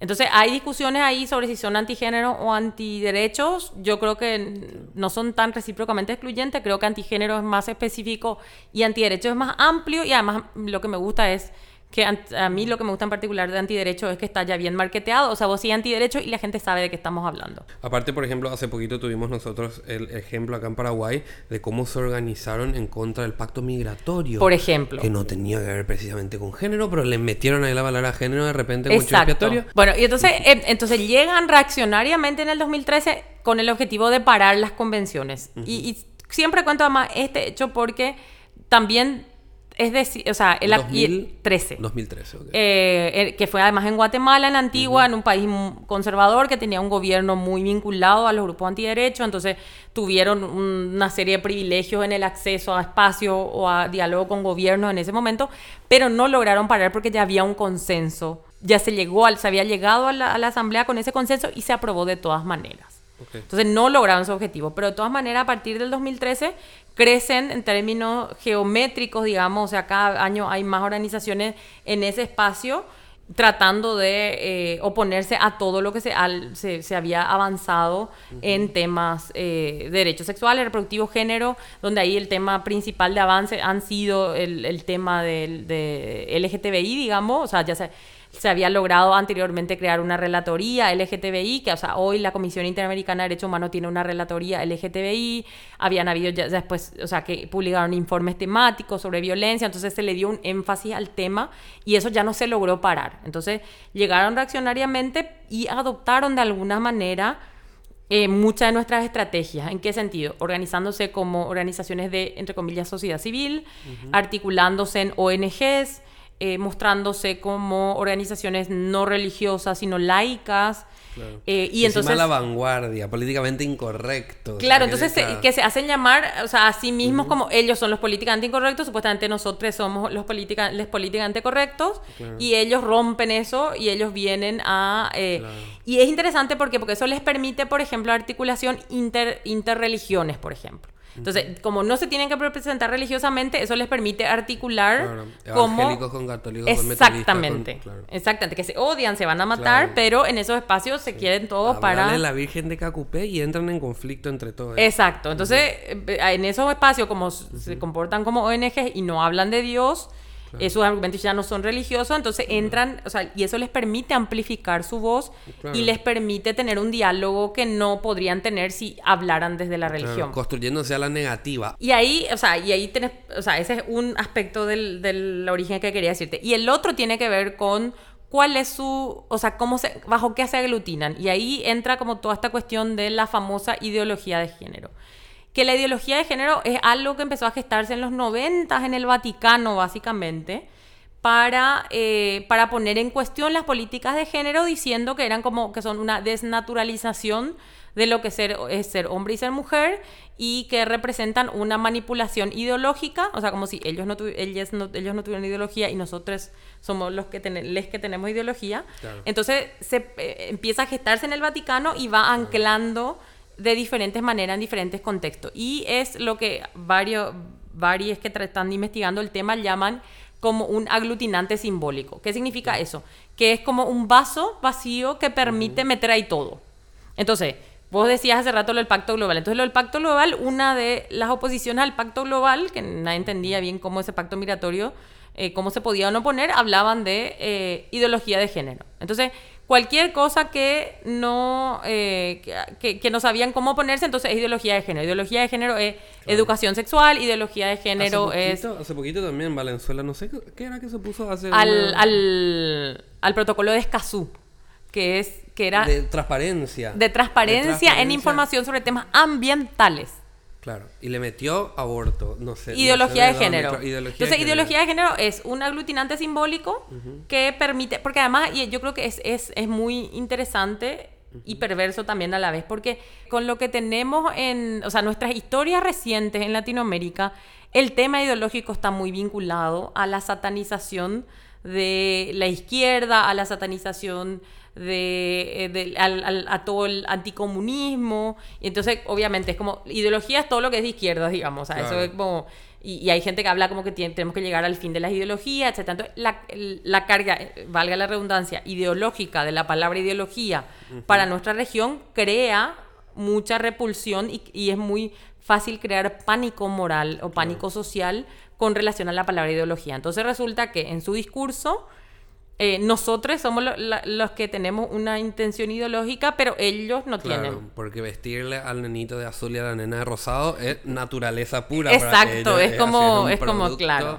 Entonces, hay discusiones ahí sobre si son antigénero o antiderechos. Yo creo que no son tan recíprocamente excluyentes. Creo que antigénero es más específico y antiderecho es más amplio. Y además, lo que me gusta es que a mí lo que me gusta en particular de antiderecho es que está ya bien marketeado. O sea, vos sí antiderecho y la gente sabe de qué estamos hablando. Aparte, por ejemplo, hace poquito tuvimos nosotros el ejemplo acá en Paraguay de cómo se organizaron en contra del pacto migratorio. Por ejemplo. Que no tenía que ver precisamente con género, pero le metieron ahí la palabra género de repente mucho expiatorio. Bueno, y entonces, eh, entonces llegan reaccionariamente en el 2013 con el objetivo de parar las convenciones. y, y siempre cuento además este hecho porque también es decir, o sea, el, y- 2013. 13. 2013, ok. Eh, que fue además en Guatemala, en Antigua, en un país conservador que tenía un gobierno muy vinculado a los grupos antiderechos, entonces tuvieron un- una serie de privilegios en el acceso a espacio o a diálogo con gobiernos en ese momento, pero no lograron parar porque ya había un consenso, ya se llegó, al, se había llegado a la, a la asamblea con ese consenso y se aprobó de todas maneras. Entonces no lograron su objetivo, pero de todas maneras a partir del 2013 crecen en términos geométricos, digamos, o sea, cada año hay más organizaciones en ese espacio tratando de eh, oponerse a todo lo que se, al- se, se había avanzado en temas eh, de derechos sexuales, reproductivos, género, donde ahí el tema principal de avance han sido el, el tema del de LGTBI, digamos, o sea, ya se, se había logrado anteriormente crear una relatoría LGTBI, que o sea, hoy la Comisión Interamericana de Derechos Humanos tiene una relatoría LGTBI, habían habido ya después, o sea, que publicaron informes temáticos sobre violencia, entonces se le dio un énfasis al tema y eso ya no se logró parar. Entonces llegaron reaccionariamente y adoptaron de alguna manera eh, muchas de nuestras estrategias. ¿En qué sentido? Organizándose como organizaciones de, entre comillas, sociedad civil, articulándose en ONGs, eh, mostrándose como organizaciones no religiosas, sino laicas. Claro. eh, y entonces... la vanguardia, políticamente incorrecto. o sea, Claro, que entonces se- que se hacen llamar, o sea, a sí mismos como ellos son los políticamente incorrectos, supuestamente nosotros somos los, política, los políticamente correctos, y ellos rompen eso y ellos vienen a... eh, Claro. Y es interesante porque, porque eso les permite, por ejemplo, articulación inter, interreligiones, por ejemplo. Entonces, como no se tienen que representar religiosamente, eso les permite articular Claro, como... evangélicos con católicos, con metodistas, con- Exactamente, claro. exactamente, que se odian, se van a matar, Claro. pero en esos espacios se quieren todos para... Hablarle la Virgen de Cacupé y entran en conflicto entre todos. Exacto. Entonces, eh, en esos espacios, como se comportan como ONG y no hablan de Dios, esos argumentos ya no son religiosos, entonces entran, o sea, y eso les permite amplificar su voz Claro. y les permite tener un diálogo que no podrían tener si hablaran desde la Claro, religión. construyéndose a la negativa. Y ahí, o sea, y ahí tenés, o sea, ese es un aspecto del, del origen que quería decirte. Y el otro tiene que ver con cuál es su, o sea, cómo se, bajo qué se aglutinan. Y ahí entra como toda esta cuestión de la famosa ideología de género. Que la ideología de género es algo que empezó a gestarse en los 90 en el Vaticano, básicamente, para, eh, para poner en cuestión las políticas de género, diciendo que eran como que son una desnaturalización de lo que ser, es ser hombre y ser mujer y que representan una manipulación ideológica, o sea, como si ellos no, tuvi- ellas no, ellos no tuvieran ideología y nosotros somos los que, ten- les que tenemos ideología. Claro. Entonces se eh, empieza a gestarse en el Vaticano y va anclando de diferentes maneras en diferentes contextos. Y es lo que varios, varios que están investigando el tema llaman como un aglutinante simbólico. ¿Qué significa eso? Que es como un vaso vacío que permite meter ahí todo. Entonces, Vos decías hace rato lo del pacto global. Entonces, lo del pacto global, una de las oposiciones al pacto global, que nadie entendía bien cómo ese pacto migratorio, eh, cómo se podía o no poner, hablaban de eh, ideología de género. Entonces, cualquier cosa que no, eh, que, que, no sabían cómo ponerse, entonces es ideología de género. Ideología de género es educación sexual, ideología de género es... Hace poquito también en Valenzuela, no sé qué era que se puso hace... Al, al, al protocolo de Escazú que es que era de transparencia. De transparencia, en información sobre temas ambientales. Claro, y le metió aborto, no sé. Ideología de, género. Entonces, ideología de género es un aglutinante simbólico que permite, porque además y yo creo que es, es, es muy interesante y perverso también a la vez, porque con lo que tenemos en, o sea, nuestras historias recientes en Latinoamérica, el tema ideológico está muy vinculado a la satanización de la izquierda, a la satanización de, eh, al, a todo el anticomunismo. Y entonces, obviamente, es como ideología es todo lo que es de izquierda, digamos. eso es como. Y, hay gente que habla como que tenemos que llegar al fin de las ideologías, etc. Entonces, la, la carga, eh, valga la redundancia, ideológica de la palabra ideología para nuestra región crea mucha repulsión y, y, es muy fácil crear pánico moral o pánico social con relación a la palabra ideología. Entonces resulta que en su discurso eh, nosotros somos los que tenemos una intención ideológica, pero ellos no claro, tienen. Porque vestirle al nenito de azul y a la nena de rosado es naturaleza pura. Exacto, es, como, es como, claro.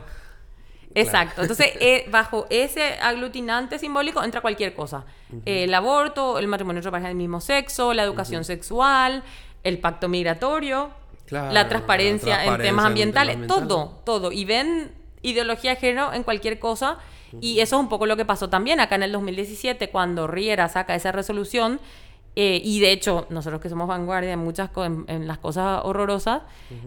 Exacto. Entonces, eh, bajo ese aglutinante simbólico entra cualquier cosa. el aborto, el matrimonio entre parejas del mismo sexo, la educación sexual, el pacto migratorio, la, transparencia en temas ambientales, todo, todo. Y ven ideología de género en cualquier cosa y eso es un poco lo que pasó también acá en el 2017, cuando Riera saca esa resolución. Eh, y de hecho, nosotros que somos vanguardia en muchas en, las cosas horrorosas,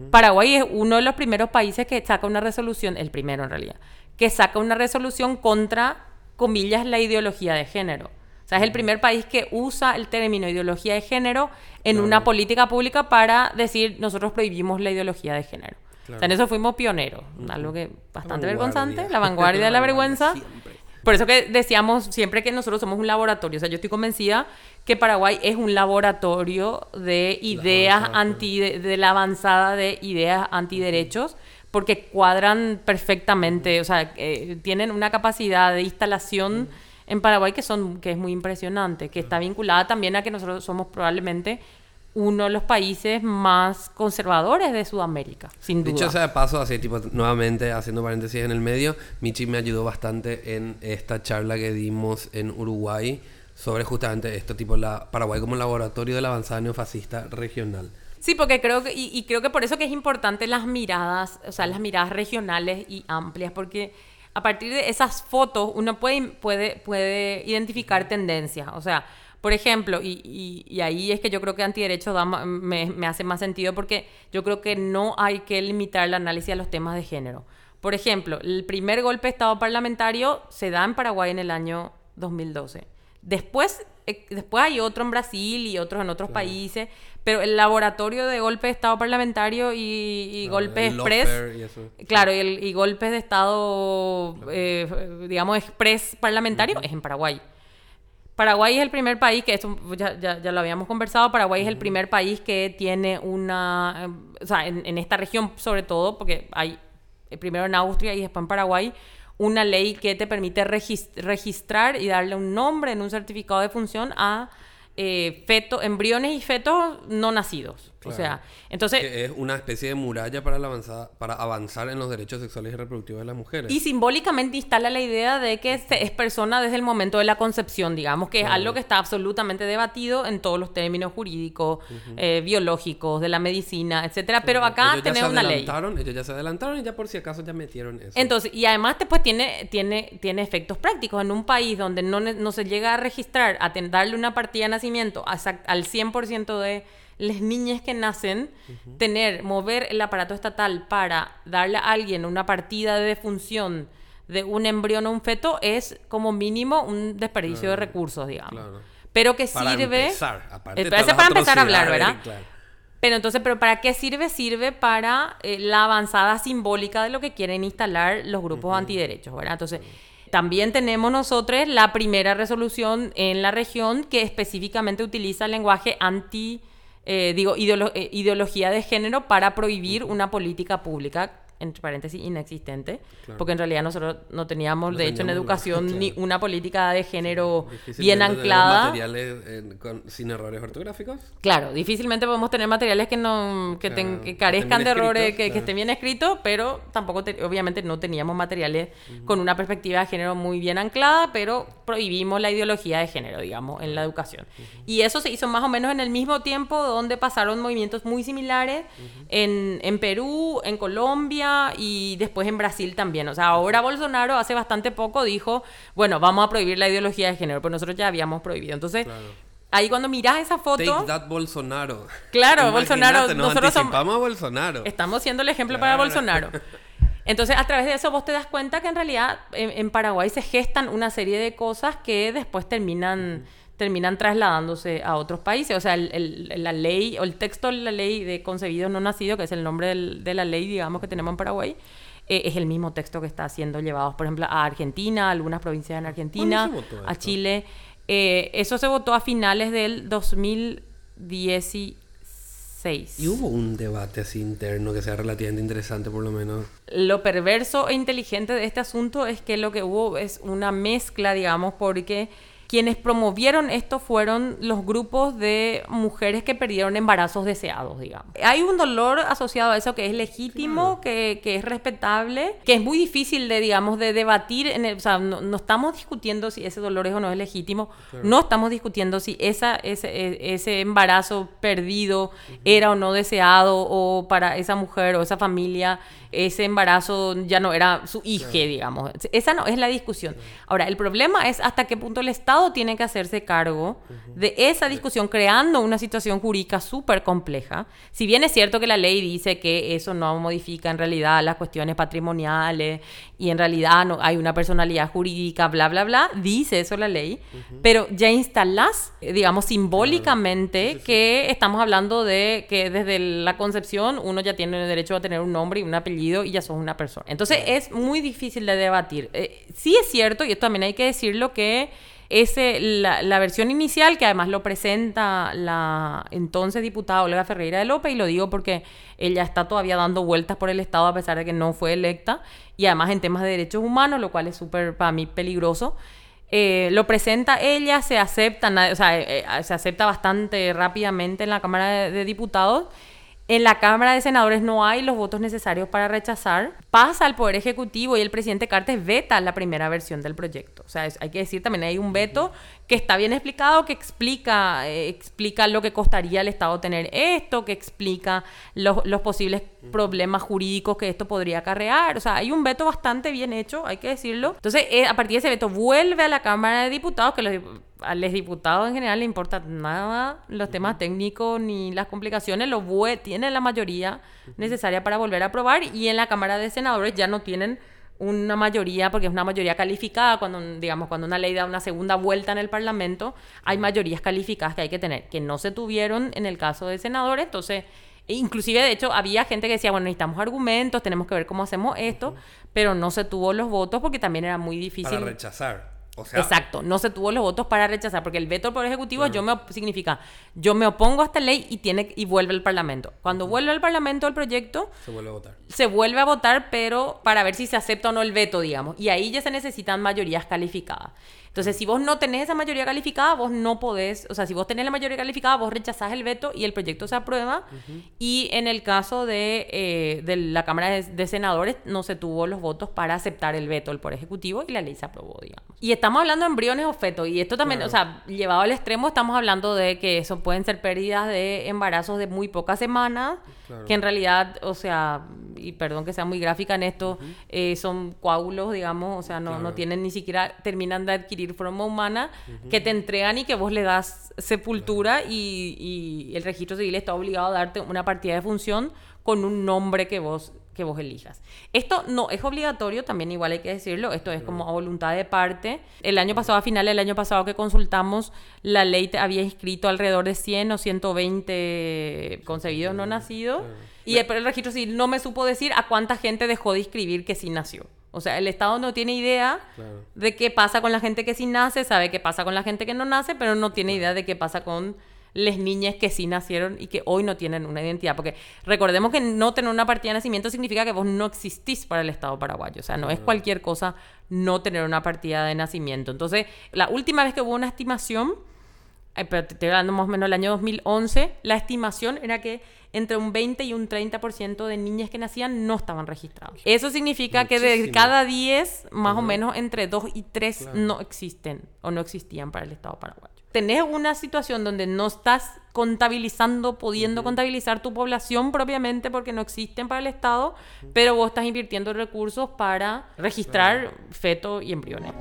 Paraguay es uno de los primeros países que saca una resolución, el primero en realidad, que saca una resolución contra, comillas, la ideología de género. O sea, es el primer país que usa el término ideología de género en una política pública para decir nosotros prohibimos la ideología de género. O sea, en eso fuimos pioneros, algo que bastante vergonzante, la vanguardia de la vergüenza. Por eso que decíamos siempre que nosotros somos un laboratorio. O sea, yo estoy convencida que Paraguay es un laboratorio de ideas anti, de, la avanzada de ideas antiderechos, porque cuadran perfectamente, o sea, eh, tienen una capacidad de instalación en Paraguay que son que es muy impresionante, que está vinculada también a que nosotros somos probablemente uno de los países más conservadores de Sudamérica, sin duda. Dicho sea de paso, así tipo, nuevamente haciendo paréntesis en el medio, Michi me ayudó bastante en esta charla que dimos en Uruguay sobre justamente esto, tipo la Paraguay como laboratorio de la avanzada neofascista regional. Sí, porque creo que, y, creo que por eso que es importante las miradas, o sea, las miradas regionales y amplias, porque a partir de esas fotos uno puede, puede, puede identificar tendencias, o sea, por ejemplo, y, y, ahí es que yo creo que antiderecho me, me, hace más sentido porque yo creo que no hay que limitar el análisis a los temas de género. Por ejemplo, el primer golpe de Estado parlamentario se da en Paraguay en el año 2012. Después, eh, después hay otro en Brasil y otros en otros países, pero el laboratorio de golpe de Estado parlamentario y, golpes express, claro, y, el, y golpes de Estado, eh, digamos, express parlamentario es en Paraguay. Paraguay es el primer país, que esto ya, ya, lo habíamos conversado, Paraguay es el primer país que tiene una, o sea, en, esta región sobre todo, porque hay eh, primero en Austria y después en Paraguay, una ley que te permite registrar y darle un nombre en un certificado de función a eh, embriones y fetos no nacidos. O sea, entonces... es una especie de muralla para, la avanzada, para avanzar en los derechos sexuales y reproductivos de las mujeres. Y simbólicamente instala la idea de que es persona desde el momento de la concepción, digamos, que es algo que está absolutamente debatido en todos los términos jurídicos, eh, biológicos, de la medicina, etcétera. Pero acá tenemos una ley. Ellos ya se adelantaron y ya por si acaso ya metieron eso. Entonces, y además después tiene, tiene, tiene efectos prácticos. En un país donde no, no se llega a registrar, a darle una partida de nacimiento al 100% de las niñas que nacen, tener, mover el aparato estatal para darle a alguien una partida de defunción de un embrión o un feto es como mínimo un desperdicio de recursos, digamos. Pero que sirve... Eh, para empezar a hablar, ¿verdad? Pero entonces, ¿pero para qué sirve? Sirve para eh, la avanzada simbólica de lo que quieren instalar los grupos antiderechos, ¿verdad? Entonces, también tenemos nosotros la primera resolución en la región que específicamente utiliza el lenguaje anti eh, digo, eh, ideología de género para prohibir una política pública entre paréntesis, inexistente, porque en realidad nosotros no teníamos, de hecho, en educación ni una política de género bien anclada. materiales sin errores ortográficos? Claro, difícilmente podemos tener materiales que no que, carezcan de errores, que, estén bien escritos, pero tampoco, obviamente, no teníamos materiales con una perspectiva de género muy bien anclada, pero prohibimos la ideología de género, digamos, en la educación. Y eso se hizo más o menos en el mismo tiempo donde pasaron movimientos muy similares en, en Perú, en Colombia, y después en Brasil también. O sea, ahora Bolsonaro hace bastante poco dijo, bueno, vamos a prohibir la ideología de género, pero nosotros ya habíamos prohibido. Entonces, ahí cuando miras esa foto... Take that Bolsonaro. Claro, Bolsonaro. nosotros somos, a Bolsonaro. Estamos siendo el ejemplo para Bolsonaro. Entonces, a través de eso vos te das cuenta que en realidad en, Paraguay se gestan una serie de cosas que después terminan terminan trasladándose a otros países. O sea, la ley o el texto de la ley de concebidos no nacidos, que es el nombre de la ley, digamos, que tenemos en Paraguay, eh, es el mismo texto que está siendo llevado, por ejemplo, a Argentina, a algunas provincias en Argentina, a Chile. Eh, eso se votó a finales del 2016. Y hubo un debate así interno que sea relativamente interesante, por lo menos. Lo perverso e inteligente de este asunto es que lo que hubo es una mezcla, digamos, porque quienes promovieron esto fueron los grupos de mujeres que perdieron embarazos deseados, digamos. Hay un dolor asociado a eso que es legítimo, que, que, es respetable, que es muy difícil de, digamos, de debatir. En el, o sea, no, estamos discutiendo si ese dolor es o no es legítimo. No estamos discutiendo si esa, ese, e, ese embarazo perdido era o no deseado o para esa mujer o esa familia ese embarazo ya no era su hija, digamos. Esa no es la discusión. Ahora, el problema es hasta qué punto el Estado tiene que hacerse cargo de esa discusión, creando una situación jurídica súper compleja. Si bien es cierto que la ley dice que eso no modifica en realidad las cuestiones patrimoniales y en realidad no hay una personalidad jurídica, bla, bla, bla, dice eso la ley, pero ya instalás, digamos, simbólicamente que estamos hablando de que desde la concepción uno ya tiene el derecho a tener un nombre y un apellido y ya sos una persona. Entonces es muy difícil de debatir. Eh, sí es cierto, y esto también hay que decirlo, que ese, la, la, versión inicial, que además lo presenta la entonces diputada Olga Ferreira de López, y lo digo porque ella está todavía dando vueltas por el Estado a pesar de que no fue electa, y además en temas de derechos humanos, lo cual es súper para mí peligroso. Eh, lo presenta ella, se acepta, o sea, eh, se acepta bastante rápidamente en la Cámara de Diputados en la Cámara de Senadores no hay los votos necesarios para rechazar. Pasa al Poder Ejecutivo y el presidente Cartes veta la primera versión del proyecto. O sea, hay que decir también hay un veto que está bien explicado, que explica, eh, explica lo que costaría al Estado tener esto, que explica los, posibles problemas jurídicos que esto podría acarrear. O sea, hay un veto bastante bien hecho, hay que decirlo. Entonces, eh, a partir de ese veto vuelve a la Cámara de Diputados, que los a los diputados en general le importa nada los temas técnicos ni las complicaciones, lo tiene la mayoría necesaria para volver a aprobar y en la Cámara de Senadores ya no tienen una mayoría, porque es una mayoría calificada, cuando, digamos, cuando una ley da una segunda vuelta en el Parlamento, hay mayorías calificadas que hay que tener, que no se tuvieron en el caso de senadores, entonces, e inclusive de hecho había gente que decía, bueno, necesitamos argumentos, tenemos que ver cómo hacemos esto, pero no se tuvo los votos porque también era muy difícil. Para rechazar. Exacto, no se tuvo los votos para rechazar, porque el veto por ejecutivo yo me, significa yo me opongo a esta ley y tiene y vuelve al Parlamento. Cuando vuelve al Parlamento el proyecto, se vuelve a votar. Se vuelve a votar, pero para ver si se acepta o no el veto, digamos. Y ahí ya se necesitan mayorías calificadas. Entonces, si vos no tenés esa mayoría calificada, vos no podés, o sea, si vos tenés la mayoría calificada, vos rechazás el veto y el proyecto se aprueba. Y en el caso de, eh, de la Cámara de, Senadores, no se tuvo los votos para aceptar el veto del Poder Ejecutivo y la ley se aprobó, digamos. Y estamos hablando de embriones o fetos. Y esto también, o sea, llevado al extremo, estamos hablando de que eso pueden ser pérdidas de embarazos de muy pocas semanas, que en realidad, o sea, y perdón que sea muy gráfica en esto, eh, son coágulos, digamos, o sea, no, no tienen ni siquiera, terminan de adquirir forma humana que te entregan y que vos le das sepultura y, y, el registro civil está obligado a darte una partida de función con un nombre que vos que vos elijas. Esto no es obligatorio, también igual hay que decirlo, esto es como a voluntad de parte. El año pasado, a final del año pasado que consultamos, la ley había inscrito alrededor de 100 o 120 concebidos no nacidos y el, el registro civil no me supo decir a cuánta gente dejó de inscribir que sí nació. O sea, el Estado no tiene idea de qué pasa con la gente que sí nace, sabe qué pasa con la gente que no nace, pero no tiene idea de qué pasa con las niñas que sí nacieron y que hoy no tienen una identidad. Porque recordemos que no tener una partida de nacimiento significa que vos no existís para el Estado paraguayo. O sea, no es cualquier cosa no tener una partida de nacimiento. Entonces, la última vez que hubo una estimación, eh, pero te estoy hablando más o menos del año 2011, la estimación era que entre un 20 y un 30% de niñas que nacían no estaban registrados. Eso significa que de cada 10, más o menos entre 2 y 3 no existen o no existían para el Estado paraguayo. Tenés una situación donde no estás contabilizando, pudiendo contabilizar tu población propiamente porque no existen para el Estado, pero vos estás invirtiendo recursos para registrar fetos y embriones.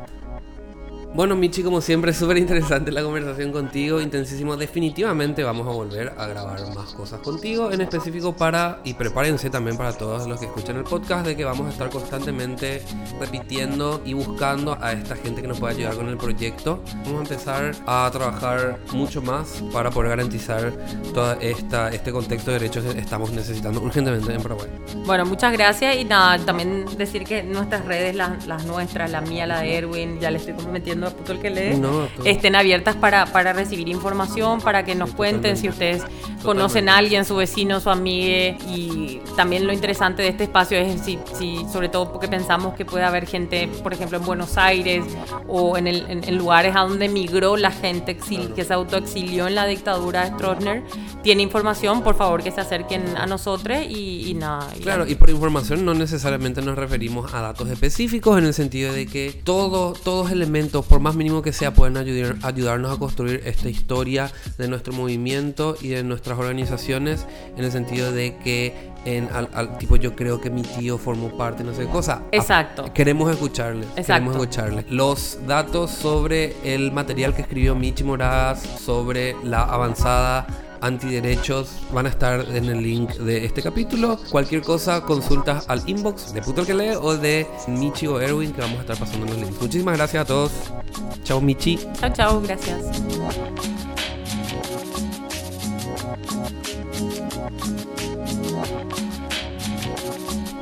Bueno, Michi, como siempre, súper interesante la conversación contigo, intensísimo. Definitivamente vamos a volver a grabar más cosas contigo, en específico para, y prepárense también para todos los que escuchan el podcast, de que vamos a estar constantemente repitiendo y buscando a esta gente que nos pueda ayudar con el proyecto. Vamos a empezar a trabajar mucho más para poder garantizar todo este contexto de derechos que estamos necesitando urgentemente en Paraguay. Bueno, muchas gracias y nada, también decir que nuestras redes, las, las nuestras, la mía, la de Erwin, ya le estoy comprometiendo a el que lee, estén abiertas para, para recibir información, para que nos cuenten si ustedes conocen a alguien, su vecino, su amiga. Y también lo interesante de este espacio es si, si, sobre todo porque pensamos que puede haber gente, por ejemplo, en Buenos Aires o en, el, en, lugares a donde migró la gente que se autoexilió en la dictadura de Stroessner, tiene información, por favor que se acerquen a nosotros y, nada. claro, y por información no necesariamente nos referimos a datos específicos en el sentido de que todos todos elementos, por más mínimo que sea, pueden ayudar, ayudarnos a construir esta historia de nuestro movimiento y de nuestras organizaciones en el sentido de que en, al, tipo yo creo que mi tío formó parte, no sé cosa. Exacto. queremos escucharle. Queremos escucharle. Los datos sobre el material que escribió Michi Moraz, sobre la avanzada antiderechos van a estar en el link de este capítulo. Cualquier cosa, consultas al inbox de Puto que lee o de Michi o Erwin que vamos a estar pasando los links. Muchísimas gracias a todos. Chao Michi. Chao, chao, gracias.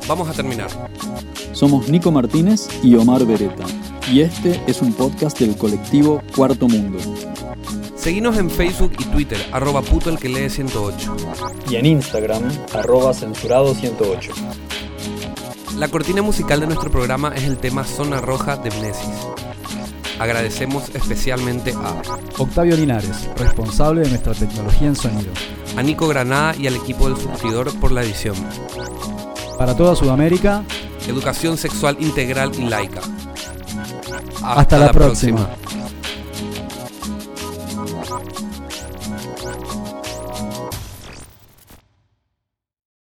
Vamos a terminar. Somos Nico Martínez y Omar Beretta, y este es un podcast del colectivo Cuarto Mundo. Seguinos en Facebook y Twitter, arroba puto el que lee 108. Y en Instagram, arroba censurado 108. La cortina musical de nuestro programa es el tema Zona Roja de Mnesis. Agradecemos especialmente a Octavio Linares, responsable de nuestra tecnología en sonido. A Nico Granada y al equipo del Surtidor por la edición. Para toda Sudamérica, Educación sexual integral y laica. Hasta, la, próxima.